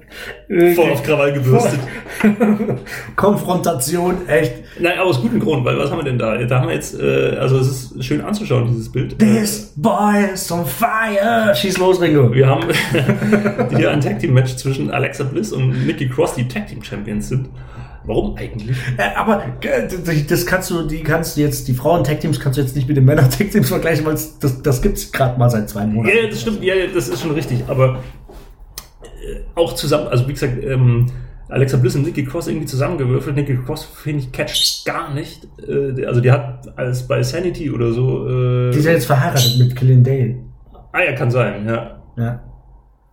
Voll auf Krawall gebürstet.
Konfrontation, echt.
Nein, aber aus gutem Grund, weil was haben wir denn da? Da haben wir jetzt, äh, also es ist schön anzuschauen, dieses Bild.
This boy is on fire. Schieß los, Ringo.
Wir haben hier ein Tag Team Match zwischen Alexa Bliss und Nikki Cross, die Tag Team Champions sind. Warum eigentlich?
Äh, aber äh, das kannst du, die kannst du jetzt, die Frauen-Tag-Teams kannst du jetzt nicht mit den Männer-Tag-Teams vergleichen, weil das, das gibt's gerade mal seit zwei Monaten.
Ja, das stimmt, ja, ja, das ist schon richtig, aber äh, auch zusammen, also wie gesagt, ähm, Alexa Bliss und Nikki Cross irgendwie zusammengewürfelt. Nikki Cross, finde ich, catcht gar nicht. Äh, also die hat als bei Sanity oder so. Äh,
Die ist ja jetzt verheiratet mit Killian Dale.
ah ja, kann sein, ja.
Ja.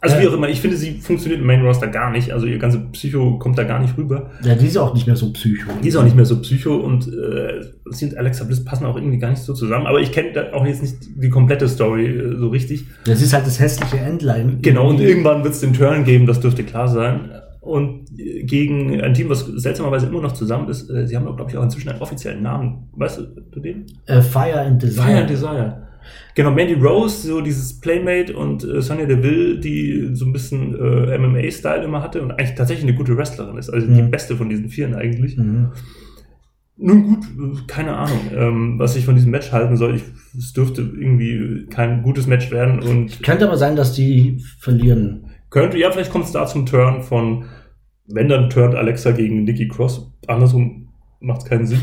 Also
Ja.
wie auch immer, ich finde, sie funktioniert im Main Roster gar nicht. Also ihr ganze Psycho kommt da gar nicht rüber.
Ja, die ist auch nicht mehr so psycho.
Die ist auch nicht mehr so Psycho und äh, sie und Alexa Bliss passen auch irgendwie gar nicht so zusammen. Aber ich kenne da auch jetzt nicht die komplette Story äh, so richtig.
Das ist halt das hässliche Endline.
Genau, und irgendwann wird es den Turn geben, das dürfte klar sein. Und äh, gegen ein Team, was seltsamerweise immer noch zusammen ist, äh, sie haben, glaube ich, auch inzwischen einen offiziellen Namen. Weißt du, du den?
Äh, Fire and Desire.
Fire and Desire. Genau, Mandy Rose, so dieses Playmate und äh, Sonya Deville, die so ein bisschen äh, MMA-Style immer hatte und eigentlich tatsächlich eine gute Wrestlerin ist. Also die
Mhm.
beste von diesen Vieren eigentlich.
Mhm.
Nun gut, keine Ahnung, ähm, was ich von diesem Match halten soll. Ich, es dürfte irgendwie kein gutes Match werden und
Könnte aber sein, dass die verlieren.
könnte, ja, vielleicht kommt es da zum Turn von, wenn dann turnt Alexa gegen Nikki Cross. Andersrum macht es keinen Sinn,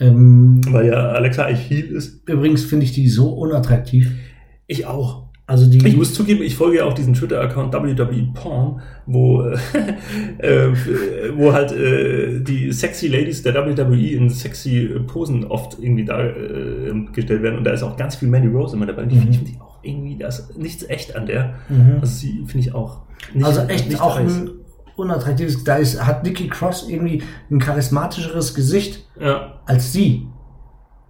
Ähm,
weil ja Alexa Heel ist.
übrigens finde ich die so unattraktiv.
Ich auch.
Also die.
Ich muss zugeben, ich folge ja auch diesen Twitter-Account WWE Porn, wo, äh, äh, wo halt äh, die sexy Ladies der WWE in sexy Posen oft irgendwie dargestellt werden. Und da ist auch ganz viel Mandy Rose immer dabei. Und die
Mhm.
finde ich auch irgendwie, da ist nichts echt an der.
Mhm.
Also sie finde ich auch nicht
Also echt
nicht
auch
heiß.
Ein unattraktives. Da ist, hat Nikki Cross irgendwie ein charismatischeres Gesicht
Ja,
als sie.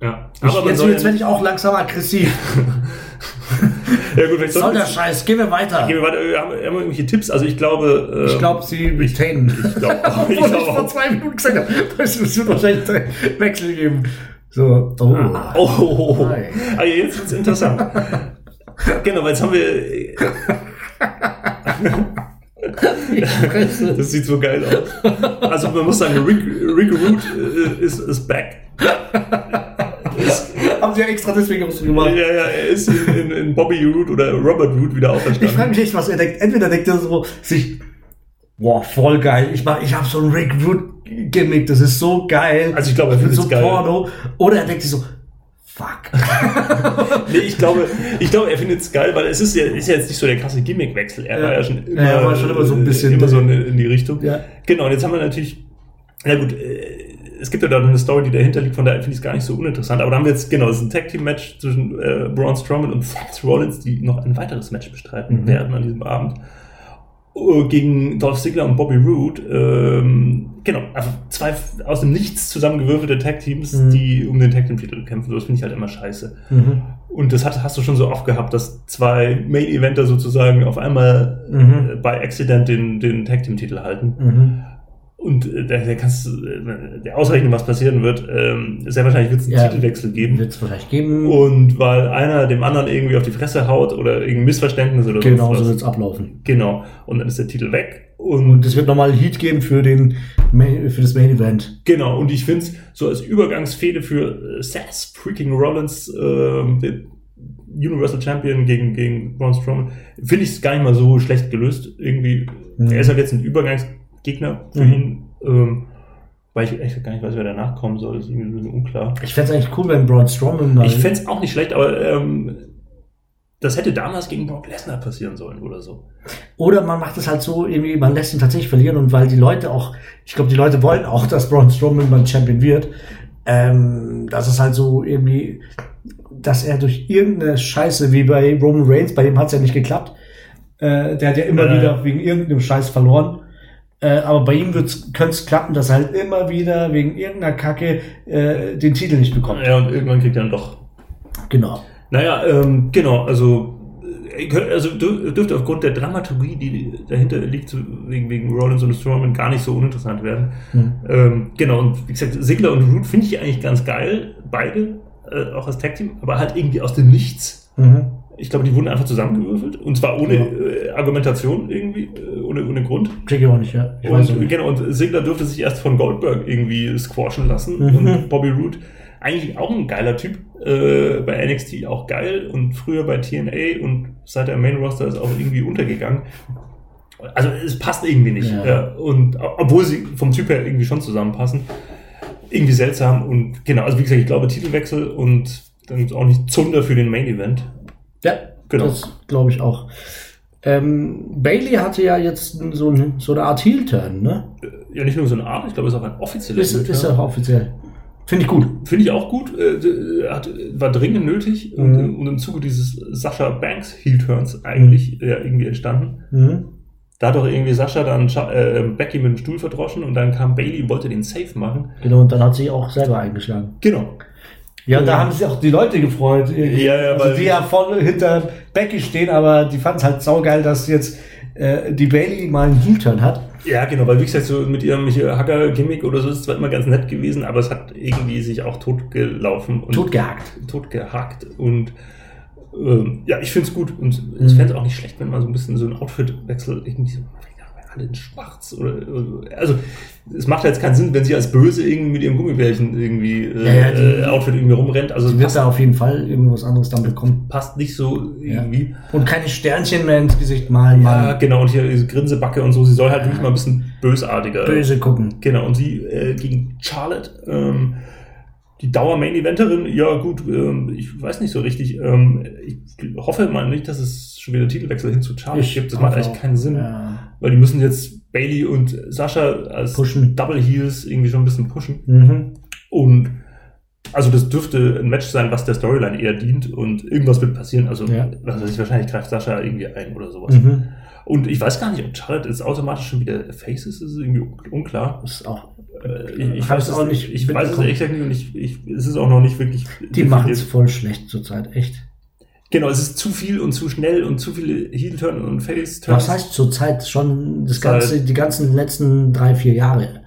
ja.
Ich,
man
jetzt jetzt werde ich auch langsam aggressiv.
ja, gut, vielleicht
Soll der Scheiß, gehen wir weiter.
Gehen wir weiter. Äh, Haben, haben wir irgendwelche Tipps? Also ich glaube...
Ich
ähm,
glaube, sie retainen.
Ich glaube
Obwohl
ich
ich
glaub
vor
auch.
zwei Minuten gesagt habe, es wird wahrscheinlich Wechsel geben. So, oh.
Ah, Oh, oh, oh. Ah, jetzt wird's interessant. genau, weil jetzt haben wir. Das sieht so geil aus. Also man muss sagen, Rick, Rick Root äh, ist, ist back. Ist,
Haben sie ja extra deswegen so
ja,
gemacht.
ja, er ist in, in, in Bobby Root oder Robert Root wieder
Ich frage
auferstanden.
mich echt, was er denkt. Entweder denkt er so sich, boah, voll geil. Ich mach, ich habe so ein Rick Root Gimmick, das ist so geil.
Also ich glaube, er findet
so
es geil.
Porno. Oder er denkt sich so, fuck.
Nee, ich glaube, ich glaube, er findet es geil, weil es ist ja, ist ja jetzt nicht so der krasse Gimmick-Wechsel. Er
Ja.
war ja schon immer,
Ja, war schon immer so ein bisschen-
immer so in, in die Richtung.
Ja.
Genau, und jetzt haben wir natürlich, na gut, äh, es gibt ja da eine Story, die dahinter liegt, von daher finde ich es gar nicht so uninteressant. Aber da haben wir jetzt, genau, das ist ein Tag-Team-Match zwischen äh, Braun Strowman und Seth Rollins, die noch ein weiteres Match bestreiten
Mhm.
werden an diesem Abend. Äh, Gegen Dolph Ziggler und Bobby Roode. Ähm, genau, einfach zwei aus dem Nichts zusammengewürfelte Tag-Teams,
Mhm.
die um den Tag-Team-Titel kämpfen. Das finde ich halt immer scheiße.
Mhm.
Und das hat, hast du schon so oft gehabt, dass zwei Main-Eventer sozusagen auf einmal
Mhm.
äh, bei Accident den, den Tag-Team-Titel halten. Und äh, da, da kannst du äh, der ausrechnen, was passieren wird. Ähm, sehr wahrscheinlich wird es einen
Ja.
Titelwechsel geben.
Wird es vielleicht geben.
Und weil einer dem anderen irgendwie auf die Fresse haut oder irgendein Missverständnis oder
genau so
was.
wird es ablaufen.
Genau. Und dann ist der Titel weg. Und,
es wird nochmal Heat geben für, den, Main- für das Main Event.
genau. Und ich finde es so als Übergangsfehde für äh, Seth freaking Rollins, ähm, den Universal Champion gegen, gegen Braun Strowman, finde ich es gar nicht mal so schlecht gelöst. Irgendwie,
Mhm.
er ist halt jetzt ein Übergangsgegner für
Mhm.
ihn. Ähm, weil ich echt gar nicht weiß, wer danach kommen soll. Das ist irgendwie ein bisschen unklar.
Ich fände es eigentlich cool, wenn Braun Strowman mal.
Ich fände es auch nicht schlecht, aber ähm, das hätte damals gegen Brock Lesnar passieren sollen oder so.
Oder man macht es halt so, irgendwie, man lässt ihn tatsächlich verlieren und weil die Leute auch, ich glaube, die Leute wollen auch, dass Braun Strowman mal Champion wird, ähm, dass es halt so irgendwie, dass er durch irgendeine Scheiße, wie bei Roman Reigns, bei dem hat es ja nicht geklappt, äh, der hat ja immer
Ja.
wieder wegen irgendeinem Scheiß verloren. Äh, aber bei ihm könnte es klappen, dass er halt immer wieder wegen irgendeiner Kacke äh, den Titel nicht bekommt.
Ja, und irgendwann kriegt er dann doch.
Genau.
Naja, ähm, genau, also, äh, also dür- dürfte aufgrund der Dramaturgie, die dahinter liegt, wegen, wegen Rollins und Strowman, gar nicht so uninteressant werden.
Hm.
Ähm, genau, und wie gesagt, Sigler und Root finde ich eigentlich ganz geil, beide, äh, auch als Tag-Team, aber halt irgendwie aus dem Nichts.
Mhm.
Ich glaube, die wurden einfach zusammengewürfelt und zwar ohne
Ja.
äh, Argumentation irgendwie, äh, ohne, ohne Grund.
Check ich auch nicht, ja. Ich
Und, genau, und Sigler durfte sich erst von Goldberg irgendwie squashen lassen.
Mhm.
Und Bobby Roode, eigentlich auch ein geiler Typ. Äh, bei NXT auch geil und früher bei TNA und seit der Main Roster ist auch irgendwie untergegangen. Also es passt irgendwie nicht.
Ja.
Ja. Und obwohl sie vom Typ her irgendwie schon zusammenpassen. Irgendwie seltsam und genau, also wie gesagt, ich glaube Titelwechsel und dann ist auch nicht Zunder für den Main Event.
Ja,
Genau.
das glaube ich auch. Ähm, Bailey hatte ja jetzt so, ein, so eine Art Heel-Turn, ne?
Ja, nicht nur so eine Art, ich glaube, es ist auch ein offizieller
Ist, ist ja auch offiziell. Finde ich gut.
Finde ich auch gut. Äh, hat, war dringend nötig und,
Mhm.
und im Zuge dieses Sascha Banks Heel Turns eigentlich äh, irgendwie entstanden.
Mhm.
Da hat doch irgendwie Sascha dann äh, Becky mit dem Stuhl verdroschen und dann kam Bailey und wollte den Safe machen.
Genau, und dann hat sie auch selber eingeschlagen.
Genau.
Ja, und da haben sich auch die Leute gefreut.
Ja, ja,
also die ja voll hinter Becky stehen, aber die fanden es halt saugeil, dass jetzt äh, die Bailey mal einen Heel-Turn hat.
Ja, genau, weil wie gesagt, so mit ihrem Hacker-Gimmick oder so ist zwar immer ganz nett gewesen, aber es hat irgendwie sich auch totgelaufen und
Totgehackt.
totgehackt und ähm, ja, ich finde es gut und
Mhm.
ich fände es auch nicht schlecht, wenn man so ein bisschen so ein Outfit-Wechsel irgendwie so, alle in schwarz oder, also es macht jetzt keinen Sinn, wenn sie als Böse irgendwie mit ihrem Gummibärchen irgendwie äh,
Ja, ja, die-
äh, Outfit irgendwie rumrennt, also
wird da auf jeden Fall irgendwas anderes dann bekommen.
passt nicht so irgendwie.
Und keine Sternchen mehr ins Gesicht malen,
Ja, genau, und hier diese Grinsebacke und so, sie soll halt wirklich mal ein bisschen bösartiger
böse gucken.
Genau, und sie äh, gegen Charlotte, ähm, die Dauer-Main-Eventerin, ja gut, ähm, ich weiß nicht so richtig. Ähm, ich hoffe mal nicht, dass es schon wieder Titelwechsel hin zu Charlotte
Ich
gibt. Das macht eigentlich keinen Sinn,
Ja.
weil die müssen jetzt Bailey und Sascha als
Pushen.
Double Heels irgendwie schon ein bisschen pushen.
Mhm.
Und also das dürfte ein Match sein, was der Storyline eher dient und irgendwas wird passieren. Also
Ja.
was weiß ich, wahrscheinlich greift Sascha irgendwie ein oder sowas.
Mhm.
Und ich weiß gar nicht, ob Charlotte jetzt automatisch schon wieder Face ist, das ist irgendwie un- unklar.
Das ist auch.
Äh, ich ich weiß
es auch
nicht. Ich weiß es echt nicht und ich, ich, es ist auch noch nicht wirklich.
Die machen es voll schlecht zurzeit, echt.
Genau, es ist zu viel und zu schnell und zu viele Heel-Turn und Face-Turns.
Was heißt zurzeit schon das ganze, die ganzen letzten drei, vier Jahre?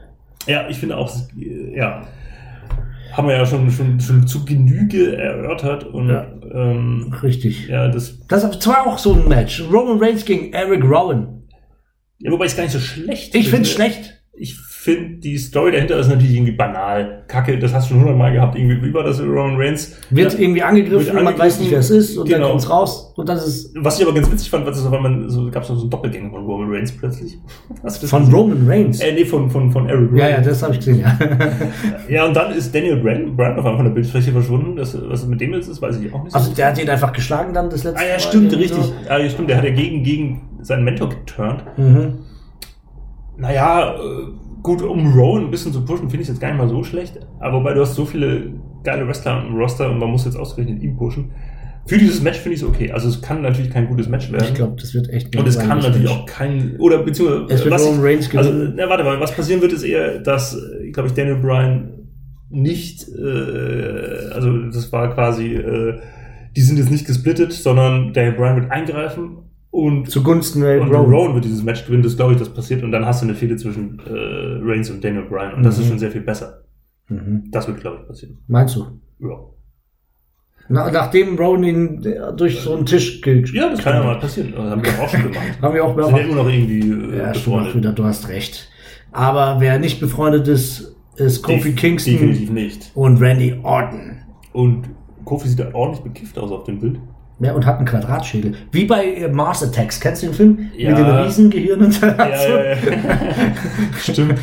Ja, ich finde auch, äh, ja, haben wir ja schon, schon, schon zu Genüge erörtert und
Ja.
ähm,
Richtig.
ja, das,
Das war auch so ein Match. Roman Reigns gegen Eric Rowan.
ja, wobei ich es gar nicht so schlecht
Ich finde es schlecht.
Ich finde, die Story dahinter ist natürlich irgendwie banal. Kacke, das hast du schon hundertmal gehabt. Irgendwie, wie war das Roman Reigns?
Wird
Ja.
irgendwie angegriffen,
Wird
man weiß nicht, wer es ist und dann
Genau.
kommt's raus und das ist
Was ich aber ganz witzig fand, war, das, weil man so gab es noch so einen Doppelgänger von Roman Reigns plötzlich.
Von
gesehen?
Roman Reigns.
Äh, nee, von, von, von Eric Rowan.
ja, ja, das habe ich gesehen, ja.
Ja, und dann ist Daniel Bryan, Bryan auf einmal von der Bildfläche verschwunden. Das, was mit dem jetzt ist, weiß ich auch nicht.
Also der hat ihn einfach geschlagen dann das letzte
ah ja,
Mal
stimmt,
irgendwie
richtig.
so.
Ah, ja, stimmt, der hat ja gegen, gegen seinen Mentor geturnt.
Mhm.
Naja, äh, gut, um Rowan ein bisschen zu pushen, finde ich jetzt gar nicht mal so schlecht. Aber wobei du hast so viele geile Wrestler im Roster und man muss jetzt ausgerechnet ihn pushen. Für dieses Match finde ich es okay. Also es kann natürlich kein gutes Match werden.
Ich glaube, das wird echt
Und es kann natürlich
Match.
auch kein, oder beziehungsweise,
Es wird
was
Roman Reigns
also,
gewinnen.
na, warte mal, was passieren wird, ist eher, dass, äh, glaube ich, Daniel Bryan nicht, äh, also das war quasi, äh, die sind jetzt nicht gesplittet, sondern Daniel Bryan wird eingreifen und,
Zugunsten Eric
und
Rowan.
Rowan wird dieses Match gewinnen, das glaube ich, das passiert und dann hast du eine Fehde zwischen äh, Reigns und Daniel Bryan und das
Mhm.
ist schon sehr viel besser.
Mhm.
Das wird, glaube ich, passieren.
Meinst du?
Ja,
Na, nachdem Rowan ihn durch so einen Tisch ge
ja das kann ja mal passieren. Das haben wir auch schon gemacht.
Haben wir auch
Wir sind immer noch irgendwie äh,
Ja,
befreundet.
wieder, du hast recht. Aber wer nicht befreundet ist, ist Kofi
Def-
Kingston
Definitiv nicht.
und Randy Orton.
Und Kofi sieht da ordentlich bekifft aus auf dem Bild.
Ja, und hat einen Quadratschädel. Wie bei äh, Mars Attacks. Kennst du den Film?
Ja.
Mit den Riesengehirnen?
Ja, ja, ja. Stimmt.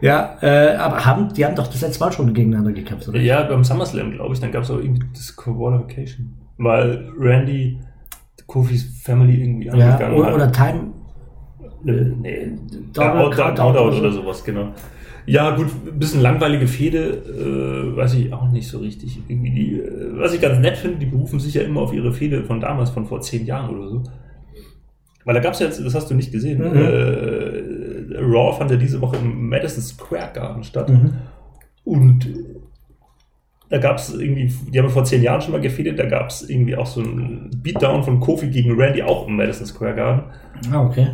ja äh, aber haben, die haben doch das letzte Mal schon gegeneinander gekämpft, oder?
Ja, beim SummerSlam, glaube ich, dann gab es auch irgendwie das Qualification. Weil Randy Kofis Family irgendwie
Ja,
angegangen
oder,
hat.
oder Time.
Äh, nee,
Double
Out,
Countout oder so.
oder sowas, genau. Ja, gut, ein bisschen langweilige Fehde, äh, weiß ich auch nicht so richtig. Irgendwie die, äh, was ich ganz nett finde, die berufen sich ja immer auf ihre Fehde von damals, von vor zehn Jahren oder so. Weil da gab es ja jetzt, das hast du nicht gesehen,
Mhm.
äh, Raw fand ja diese Woche im Madison Square Garden statt.
Mhm.
Und da gab es irgendwie, die haben vor zehn Jahren schon mal gefädelt, da gab es irgendwie auch so einen Beatdown von Kofi gegen Randy auch im Madison Square Garden
Ah, okay.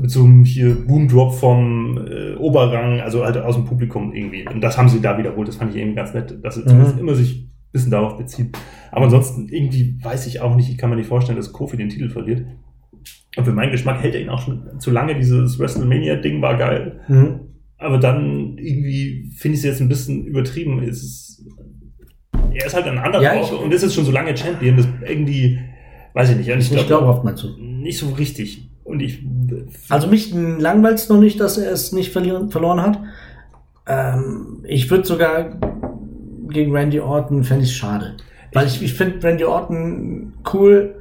mit so einem hier Boom-Drop vom äh, Oberrang, also halt aus dem Publikum irgendwie. Und das haben sie da wiederholt. Das fand ich eben ganz nett, dass sie
Mhm.
zumindest immer sich ein bisschen darauf bezieht. Aber ansonsten irgendwie weiß ich auch nicht, ich kann mir nicht vorstellen, dass Kofi den Titel verliert. Und für meinen Geschmack hält er ihn auch schon zu lange. Dieses WrestleMania-Ding war geil.
Mhm.
Aber dann irgendwie finde ich es jetzt ein bisschen übertrieben. Es ist, er ist halt ein anderer
Ja, ich-
und ist jetzt schon so lange Champion. Das irgendwie, weiß ich nicht. Und
Ich glaube oft mal zu.
nicht so richtig. Und ich
Also mich langweilt es noch nicht, dass er es nicht verlieren, verloren hat. Ähm, ich würde sogar gegen Randy Orton, fände ich schade. Weil ich, ich finde Randy Orton cool.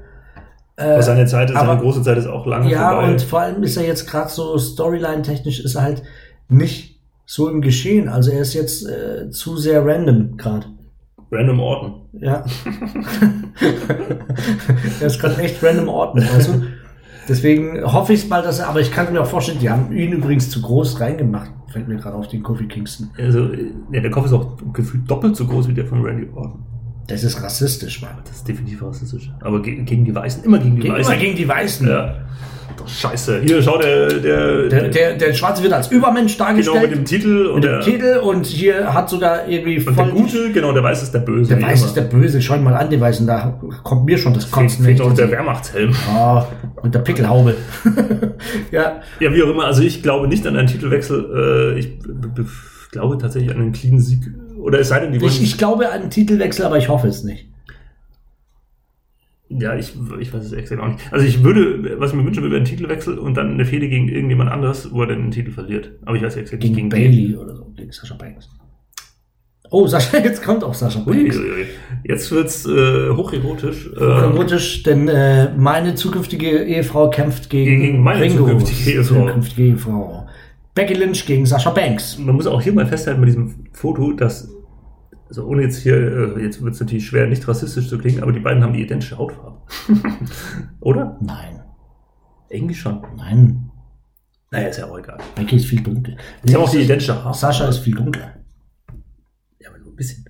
Äh,
seine Zeit ist,
aber-
seine große Zeit ist auch lange
ja,
vorbei.
und vor allem ist er jetzt gerade so Storyline-technisch ist er halt nicht so im Geschehen. Also er ist jetzt äh, zu sehr random gerade.
Random Orton.
Ja. er ist gerade echt random Orten, weißt du? Deswegen hoffe ich mal, dass er, aber ich kann mir auch vorstellen, die haben ihn übrigens zu groß reingemacht. Fällt mir gerade auf den Kofi Kingston.
Also, ja, der Kopf ist auch gefühlt doppelt so groß wie der von Randy Orton.
Das ist rassistisch, Mann.
Das ist definitiv rassistisch. Aber ge gegen die Weißen, immer gegen die
Gegen,
Weißen.
immer gegen die Weißen.
Ja. Doch, scheiße. Hier, schau, der, der,
Der, der, der Schwarze wird als Übermensch
genau
dargestellt.
mit dem Titel und
mit dem
der,
Titel und hier hat sogar irgendwie
und der Gute, genau, der Weiße ist der Böse.
Der
wie
Weiß
immer.
ist der Böse. Schau mal an, die Weißen. Da kommt mir schon das Kotzen.
noch
ich
der. Wehrmachtshelm.
Ah, und der Pickelhaube. ja,
Ja, wie auch immer, also ich glaube nicht an einen Titelwechsel. Äh, ich glaube tatsächlich an einen cleanen Sieg. Oder es sei denn, die wollen.
ich, ich glaube an einen Titelwechsel, aber ich hoffe es nicht.
ja, ich, ich weiß es exakt auch nicht. Also ich würde, was ich mir wünschen würde, wäre ein Titelwechsel und dann eine Fehde gegen irgendjemand anderes, wo er dann den Titel verliert. Aber ich weiß exakt nicht
Gegen,
gegen.
Bailey oder so, gegen Sascha Banks. Oh, Sascha, jetzt kommt auch Sascha Banks.
Uiuiui. Jetzt wird's äh, hocherotisch. Äh,
Erotisch, denn äh, meine zukünftige Ehefrau kämpft gegen,
Gegen meine zukünftige Ehefrau.
Zukünftige Ehefrau. Becky Lynch gegen Sascha Banks.
man muss auch hier mal festhalten bei diesem Foto, dass, also ohne jetzt hier, äh, jetzt wird es natürlich schwer, nicht rassistisch zu klingen, aber die beiden haben die identische Hautfarbe. Oder?
Nein,
Irgendwie schon.
nein.
Naja, ist ja auch egal.
Becky ist viel dunkel.
Die haben auch die identische Haarfarbe.
Sascha ist viel dunkler.
Ja, aber nur ein bisschen.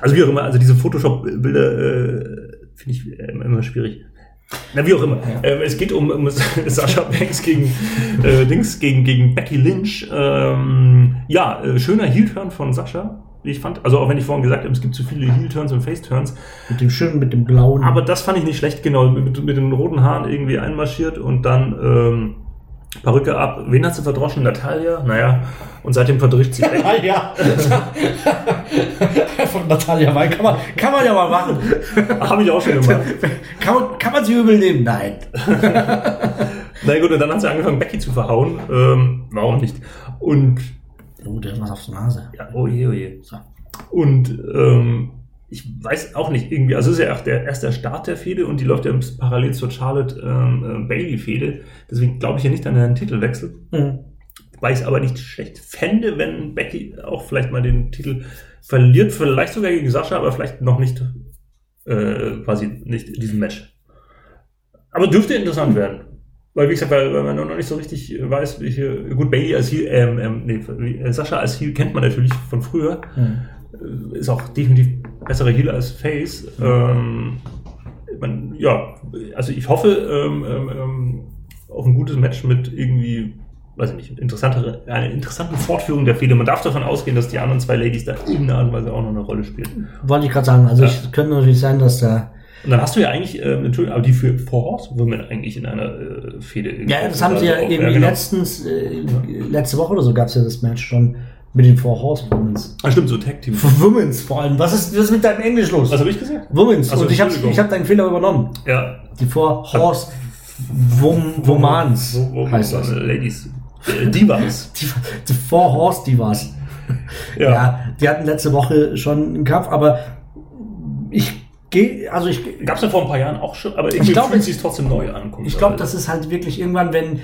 Also wie auch immer, also diese Photoshop-Bilder äh, finde ich äh, immer schwierig. Na, wie auch immer. Ähm, es geht um, um Sascha Banks gegen äh, Dings, gegen, gegen Becky Lynch. Ähm, ja, äh, schöner Heel-Turn von Sascha, wie ich fand. Also auch wenn ich vorhin gesagt habe, es gibt zu viele Heel-Turns und Face-Turns.
Mit dem schönen, mit dem blauen.
Aber das fand ich nicht schlecht, genau. Mit, mit den roten Haaren irgendwie einmarschiert und dann ähm, Perücke ab. Wen hat sie verdroschen? Natalia? Naja. Und seitdem verdrischt sie
ja. Von Natalia May kann man, kann man ja mal machen.
Habe ich auch schon gemacht.
Kann man, kann man sie übel nehmen? Nein.
Na gut, und dann hat sie angefangen, Becky zu verhauen. Ähm, warum nicht? Und,
Oh, der hat was auf der Nase.
ja, oh je, oh je.
So.
Und, ähm, ich weiß auch nicht, irgendwie, also es ist ja auch der erste Start der Fehde und die läuft ja parallel zur Charlotte ähm, äh, Bailey-Fehde. Deswegen glaube ich ja nicht an einen Titelwechsel.
Mhm.
Wobei ich es aber nicht schlecht fände, wenn Becky auch vielleicht mal den Titel verliert, vielleicht sogar gegen Sascha, aber vielleicht noch nicht äh, quasi nicht in diesem Match. Aber dürfte interessant werden. Weil, wie gesagt, weil, weil man noch nicht so richtig weiß, welche. Gut, Bailey als Heel, ähm, ähm, nee, äh, Sascha als Heel kennt man natürlich von früher.
Mhm.
Ist auch definitiv besserer Heel als Face. Ähm, man, ja, also ich hoffe ähm, ähm, ähm, auf ein gutes Match mit irgendwie, weiß ich nicht, interessantere, einer interessanten Fortführung der Fehde. Man darf davon ausgehen, dass die anderen zwei Ladies da in Art und Weise auch noch eine Rolle spielen.
Wollte ich gerade sagen. Also
Ja.
es könnte natürlich sein, dass da.
Und dann hast du ja eigentlich, äh, Entschuldigung, aber die für Four Horsewomen eigentlich in einer äh, Fehde.
Ja, das haben sie ja
also auch-
irgendwie
genau.
letztens, äh, letzte Woche oder so gab es ja das Match schon mit den Four Horsewomen's.
Ah, stimmt, so Tag Team.
Women's vor allem. Was ist, was ist mit deinem Englisch los?
Was habe ich gesagt?
Women's.
Ach so,
Und ich habe ich hab deinen Fehler übernommen.
Ja.
Die Four Horse Wom Womans
Wo, wo,
heißt das.
Ladies. Äh, Divas.
Die, die Four Horse Divas.
Ja.
Ja. die hatten letzte Woche schon einen Kampf, aber ich gehe, also ich,
Gab es ja vor ein paar Jahren auch schon, aber irgendwie
glaub,
fühlt sich trotzdem neu an.
ich glaube, das ist halt wirklich irgendwann, wenn,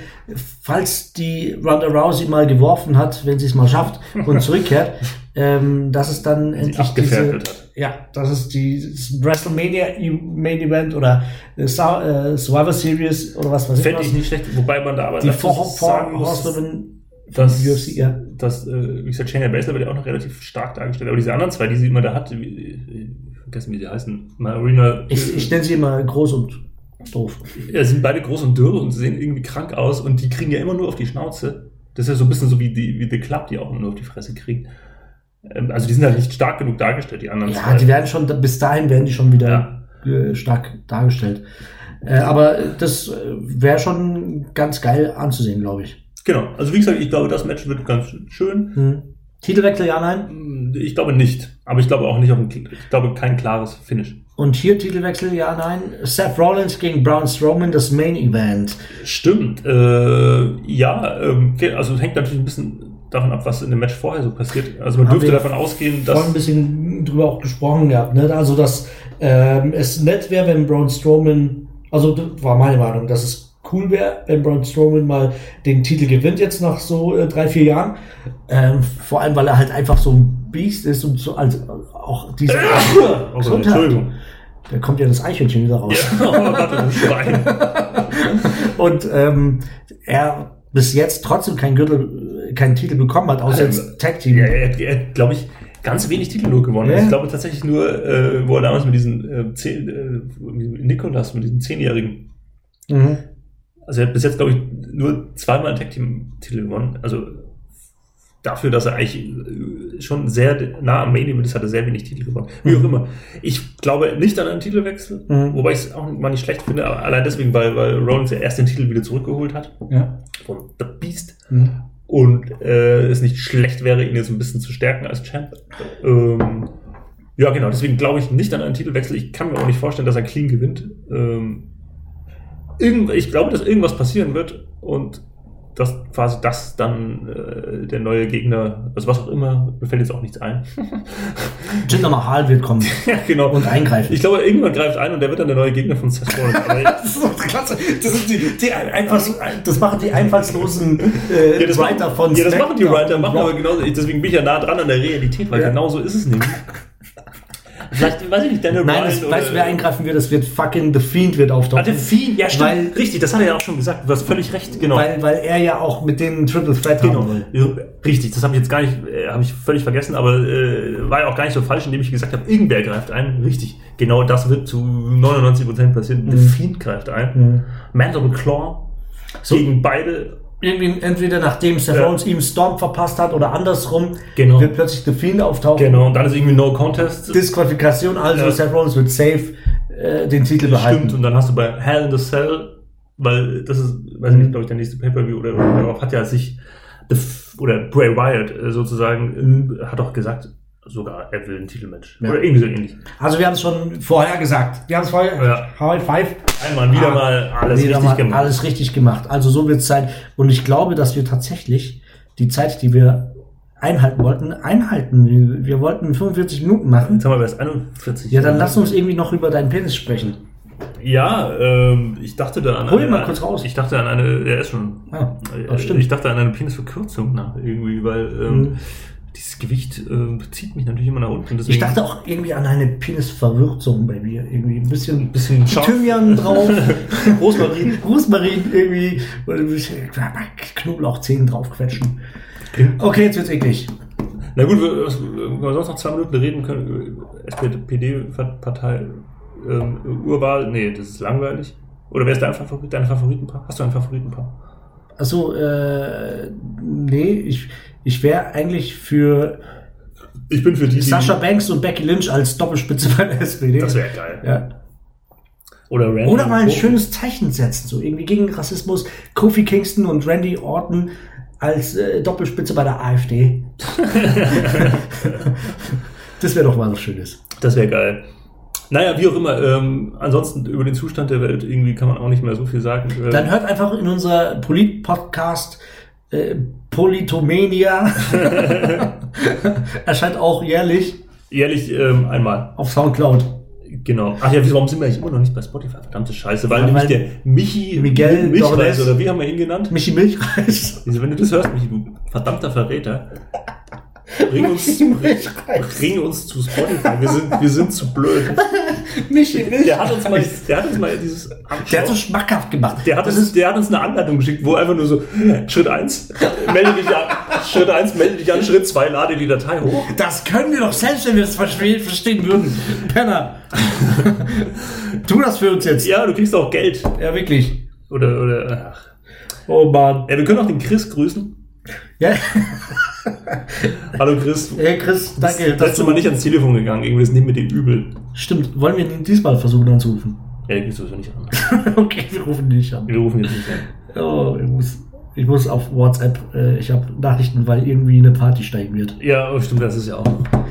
falls die Ronda Rousey mal geworfen hat, wenn sie es mal schafft und zurückkehrt, ähm, dass es dann endlich
abgefertigt hat.
ja, das ist die das WrestleMania Main Event oder äh, äh, Survivor Series oder was weiß ich
Fände ich nicht schlecht, wobei man da aber
Die
sagen muss,
Horsewomen
dass,
UFC, ja.
dass äh, wie gesagt, Shayna Baszler wird ja auch noch relativ stark dargestellt, aber diese anderen zwei, die sie immer da hat, wie, äh, vergessen wie sie heißen, Marina,
Ich, ich nenne sie immer groß und doof.
ja, sind beide groß und dürr und sehen irgendwie krank aus und die kriegen ja immer nur auf die Schnauze. Das ist ja so ein bisschen so wie die wie The Club, die auch immer nur auf die Fresse kriegen. Ähm, Also die sind halt nicht stark genug dargestellt, die anderen
Ja, die werden schon, bis dahin werden die schon wieder
Ja.
äh, stark dargestellt. Äh, aber das wäre schon ganz geil anzusehen, glaube ich.
Genau, also wie gesagt, ich glaube, das Match wird ganz schön.
Hm. Titelwechsel, ja, nein.
Ich glaube nicht, aber ich glaube auch nicht auf ein, ich glaube kein klares Finish.
Und hier Titelwechsel, ja, nein. Seth Rollins gegen Braun Strowman, das Main Event.
Stimmt, äh, ja, okay, also hängt natürlich ein bisschen davon ab, was in dem Match vorher so passiert. Also man
Haben
dürfte davon ausgehen,
Vorhin ein
dass
bisschen drüber auch gesprochen gehabt, ne? Also, dass ähm, es nett wäre, wenn Braun Strowman, also das war meine Meinung, dass es cool wäre, wenn Braun Strowman mal den Titel gewinnt jetzt nach so äh, drei, vier Jahren. Ähm, vor allem, weil er halt einfach so ein Biest ist und so als auch diese
Oh
Gesundheit.
Entschuldigung.
Da kommt ja das Eichhörnchen wieder raus.
Oh das Schwein.
Und ähm, er bis jetzt trotzdem keinen Gürtel, keinen Titel bekommen hat, außer
Also,
jetzt Tag Team.
Ja, er hat, er glaube ich, ganz wenig Titel nur gewonnen.
Ja.
Ich glaube tatsächlich nur, äh, wo er damals mit diesen äh, zehn, äh, mit Nikolas, mit diesen Zehnjährigen,
Mhm.
also er hat bis jetzt, glaube ich, nur zweimal Tag Team-Titel gewonnen. Also dafür, dass er eigentlich äh, schon sehr nah am Main Event ist, hat er sehr wenig Titel gewonnen. Wie auch immer. Ich glaube nicht an einen Titelwechsel,
Mhm.
wobei ich es auch mal nicht schlecht finde, aber allein deswegen, weil, weil Rollins ja erst den Titel wieder zurückgeholt hat
Ja.
von The Beast.
Mhm.
und äh, es nicht schlecht wäre, ihn jetzt ein bisschen zu stärken als Champ. Ähm, ja, genau, deswegen glaube ich nicht an einen Titelwechsel. Ich kann mir auch nicht vorstellen, dass er clean gewinnt. Ähm, irgend, ich glaube, dass irgendwas passieren wird und dass quasi das dann äh, der neue Gegner, also was auch immer, mir fällt jetzt auch nichts ein.
Jinder Mahal wird kommen
ja, genau.
und eingreifen.
Ich glaube, irgendwann greift ein und der wird dann der neue Gegner von Seth Rollins.
Das ist so klasse. Das, sind die, die einfach das machen die einfallslosen äh,
Ja, das
Writer
machen,
von
ja, das machen die. Writer, machen aber genauso. Deswegen bin ich ja nah dran an der Realität, weil
Ja.
genau so ist es nämlich. Vielleicht, weiß ich nicht, Daniel
Nein,
Bryan
das, weißt du, wer eingreifen wird? Das wird fucking The Fiend wird auftauchen.
Ah, der Fiend, ja stimmt.
Weil-
richtig, das hat er ja auch schon gesagt. Du hast völlig recht, genau.
Weil, weil er ja auch mit den Triple Threat
Genau,
haben will.
Richtig, das habe ich jetzt gar nicht, äh, habe ich völlig vergessen, aber äh, war ja auch gar nicht so falsch, indem ich gesagt habe, irgendwer greift ein. Richtig, genau das wird zu 99% passieren.
Mhm.
The Fiend greift ein. Mandible Claw gegen beide.
Entweder nachdem Seth
Ja.
Rollins ihm Storm verpasst hat oder andersrum,
Genau.
wird plötzlich The Fiend auftauchen.
Genau, und dann ist irgendwie No Contest.
Disqualifikation, also
Ja.
Seth Rollins wird safe äh, den Titel behalten.
Stimmt, und dann hast du bei Hell in the Cell, weil das ist, weiß ich nicht, glaube ich, der nächste Pay-Per-View oder darauf hat ja sich The oder Bray Wyatt äh, sozusagen äh, hat auch gesagt, sogar er will ein Titelmatch.
Ja.
Oder irgendwie so ähnlich.
Also wir haben es schon vorher gesagt. Wir haben es vorher.
Ja.
High Five.
Einmal wieder
Ah,
mal alles
wieder
richtig
mal
gemacht.
Alles richtig gemacht. Also so wird es sein. Und ich glaube, dass wir tatsächlich die Zeit, die wir einhalten wollten, einhalten. Wir, wollten 45 Minuten machen.
Jetzt haben wir erst 41.
Ja, dann lass uns irgendwie noch über deinen Penis sprechen.
Ja, ähm, ich dachte da an
Hol ihn mal kurz raus.
Ich dachte an eine, der ist schon.
Ah, das stimmt.
Ich dachte an eine Penisverkürzung nach irgendwie, weil ähm,
Mhm.
Dieses Gewicht ähm, zieht mich natürlich immer nach unten. Deswegen
Ich dachte auch irgendwie an eine Penisverwürzung bei mir. Irgendwie ein bisschen,
bisschen scharf.
Thymian drauf.
Rosmarin.
Rosmarin irgendwie. Und ein bisschen Knoblauchzehen draufquetschen. Okay, jetzt wird's eklig.
Na gut, wir, was, wenn wir sonst noch zwei Minuten reden können. SPD-Partei, ähm, Urwahl, nee, das ist langweilig. Oder wer ist dein Favorit, dein Favoritenpaar? Hast du ein Favoritenpaar?
Achso, äh, nee, ich, ich wäre eigentlich für
Ich bin für die, die
Sascha Banks und Becky Lynch als Doppelspitze bei der SPD.
Das wäre geil.
ja.
Oder Randy
Oder mal ein schönes Zeichen setzen, so irgendwie gegen Rassismus. Kofi Kingston und Randy Orton als äh, Doppelspitze bei der AfD. das wäre doch mal was Schönes.
Das wäre geil. Naja, wie auch immer. Ähm, ansonsten über den Zustand der Welt irgendwie kann man auch nicht mehr so viel sagen. Ähm,
Dann hört einfach in unser Polit-Podcast äh, Politomania. Erscheint auch jährlich
Jährlich ähm, einmal.
auf Soundcloud.
Genau. Ach ja, warum sind wir eigentlich immer noch nicht bei Spotify? Verdammte Scheiße. Weil
Ja,
nämlich der Michi
Miguel
Milchreis, oder wie haben wir ihn genannt?
Michi Milchreis.
Also, wenn du das hörst, Michi, du verdammter Verräter, bring uns, bring uns zu Spotify. Wir sind, wir sind zu blöd.
Michi Milchreis.
Der hat uns mal, der hat uns mal dieses
Der hat so schmackhaft gemacht.
Der hat,
das
uns, der hat uns eine Anleitung geschickt, wo einfach nur so, Schritt 1, melde dich an, Schritt 1, melde dich an, Schritt 2, lade die Datei hoch.
Das können wir doch selbst, wenn wir das verstehen, verstehen würden. Penner. tu das für uns jetzt.
Ja, du kriegst auch Geld.
Ja, wirklich.
Oder, oder, ach.
Oh Mann.
Ja, wir können auch den Chris grüßen.
Ja,
Hallo Chris.
hey Chris, danke.
Das letzte Mal nicht ans Telefon gegangen, irgendwie, das nehmen wir dir übel.
Stimmt, wollen wir ihn diesmal versuchen anzurufen?
Ja, den kriegst du sowieso nicht an.
okay, wir rufen ihn nicht an.
Wir rufen jetzt nicht an.
Oh, ich muss, ich muss auf WhatsApp, äh, ich habe Nachrichten, weil irgendwie eine Party steigen wird.
Ja, oh, stimmt, das ist ja auch.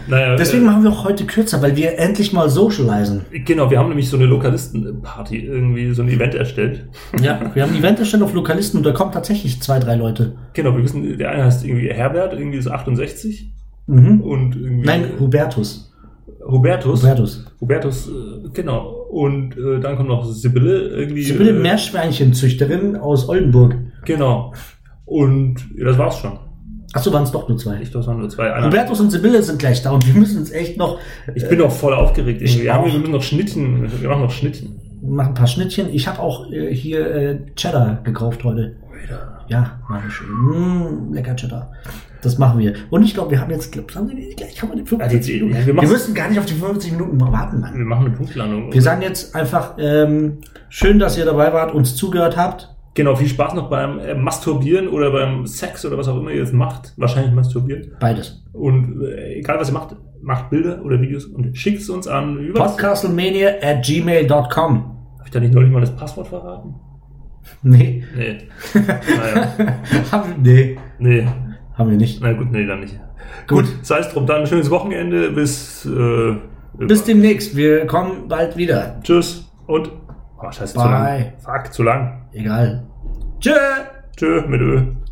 Naja,
Deswegen
äh,
machen wir auch heute kürzer, weil wir endlich mal socialisen.
Genau, wir haben nämlich so eine Lokalistenparty, irgendwie so ein Event erstellt.
Ja, wir haben ein Event erstellt auf Lokalisten und da kommen tatsächlich zwei, drei Leute.
Genau, wir wissen, der eine heißt irgendwie Herbert, irgendwie ist 68
Mhm.
und irgendwie
Nein, Hubertus.
Hubertus.
Hubertus.
Hubertus, äh, genau. Und äh, dann kommt noch Sibylle irgendwie.
Sibylle
äh,
Meerschweinchenzüchterin aus Oldenburg.
Genau. Und ja, das war's schon.
Achso, waren es doch nur zwei.
Ich glaube, es waren nur zwei. Einer.
Hubertus und Sibylle sind gleich da und wir müssen uns echt noch
Ich bin auch voll aufgeregt.
Ich.
Wir, haben, wir müssen noch Schnittchen. Wir machen noch Schnittchen.
machen ein paar Schnittchen. Ich habe auch äh, hier äh, Cheddar gekauft heute. Ja, mach ich schön. Mm, lecker Cheddar. Das machen wir. Und ich glaube, wir haben jetzt, glaub, haben wir gleich haben wir die 50
Ja, die-
Minuten.
ja, wir
wir, müssen gar nicht auf die 50 Minuten warten, Mann.
Wir machen eine Punktlandung.
Wir sagen jetzt einfach, ähm, schön, dass ihr dabei wart, uns zugehört habt.
Genau, viel Spaß noch beim äh, Masturbieren oder beim Sex oder was auch immer ihr jetzt macht. Wahrscheinlich masturbieren.
Beides.
Und äh, egal was ihr macht, macht Bilder oder Videos und schickt es uns an. Über
Podcastlemania at gmail.com.
Habe ich da nicht neulich mal das Passwort verraten?
Nee.
Nee. naja.
haben, nee.
Nee.
Haben wir nicht.
Na gut, nee, dann nicht.
Gut.
Gut, sei es drum. Dann ein schönes Wochenende. Bis. Äh,
Bis demnächst. Wir kommen bald wieder.
Tschüss und. Oh, scheiße, zu
Bye.
lang. Fuck, zu lang.
Egal. Tschö.
Tschö mit Ö.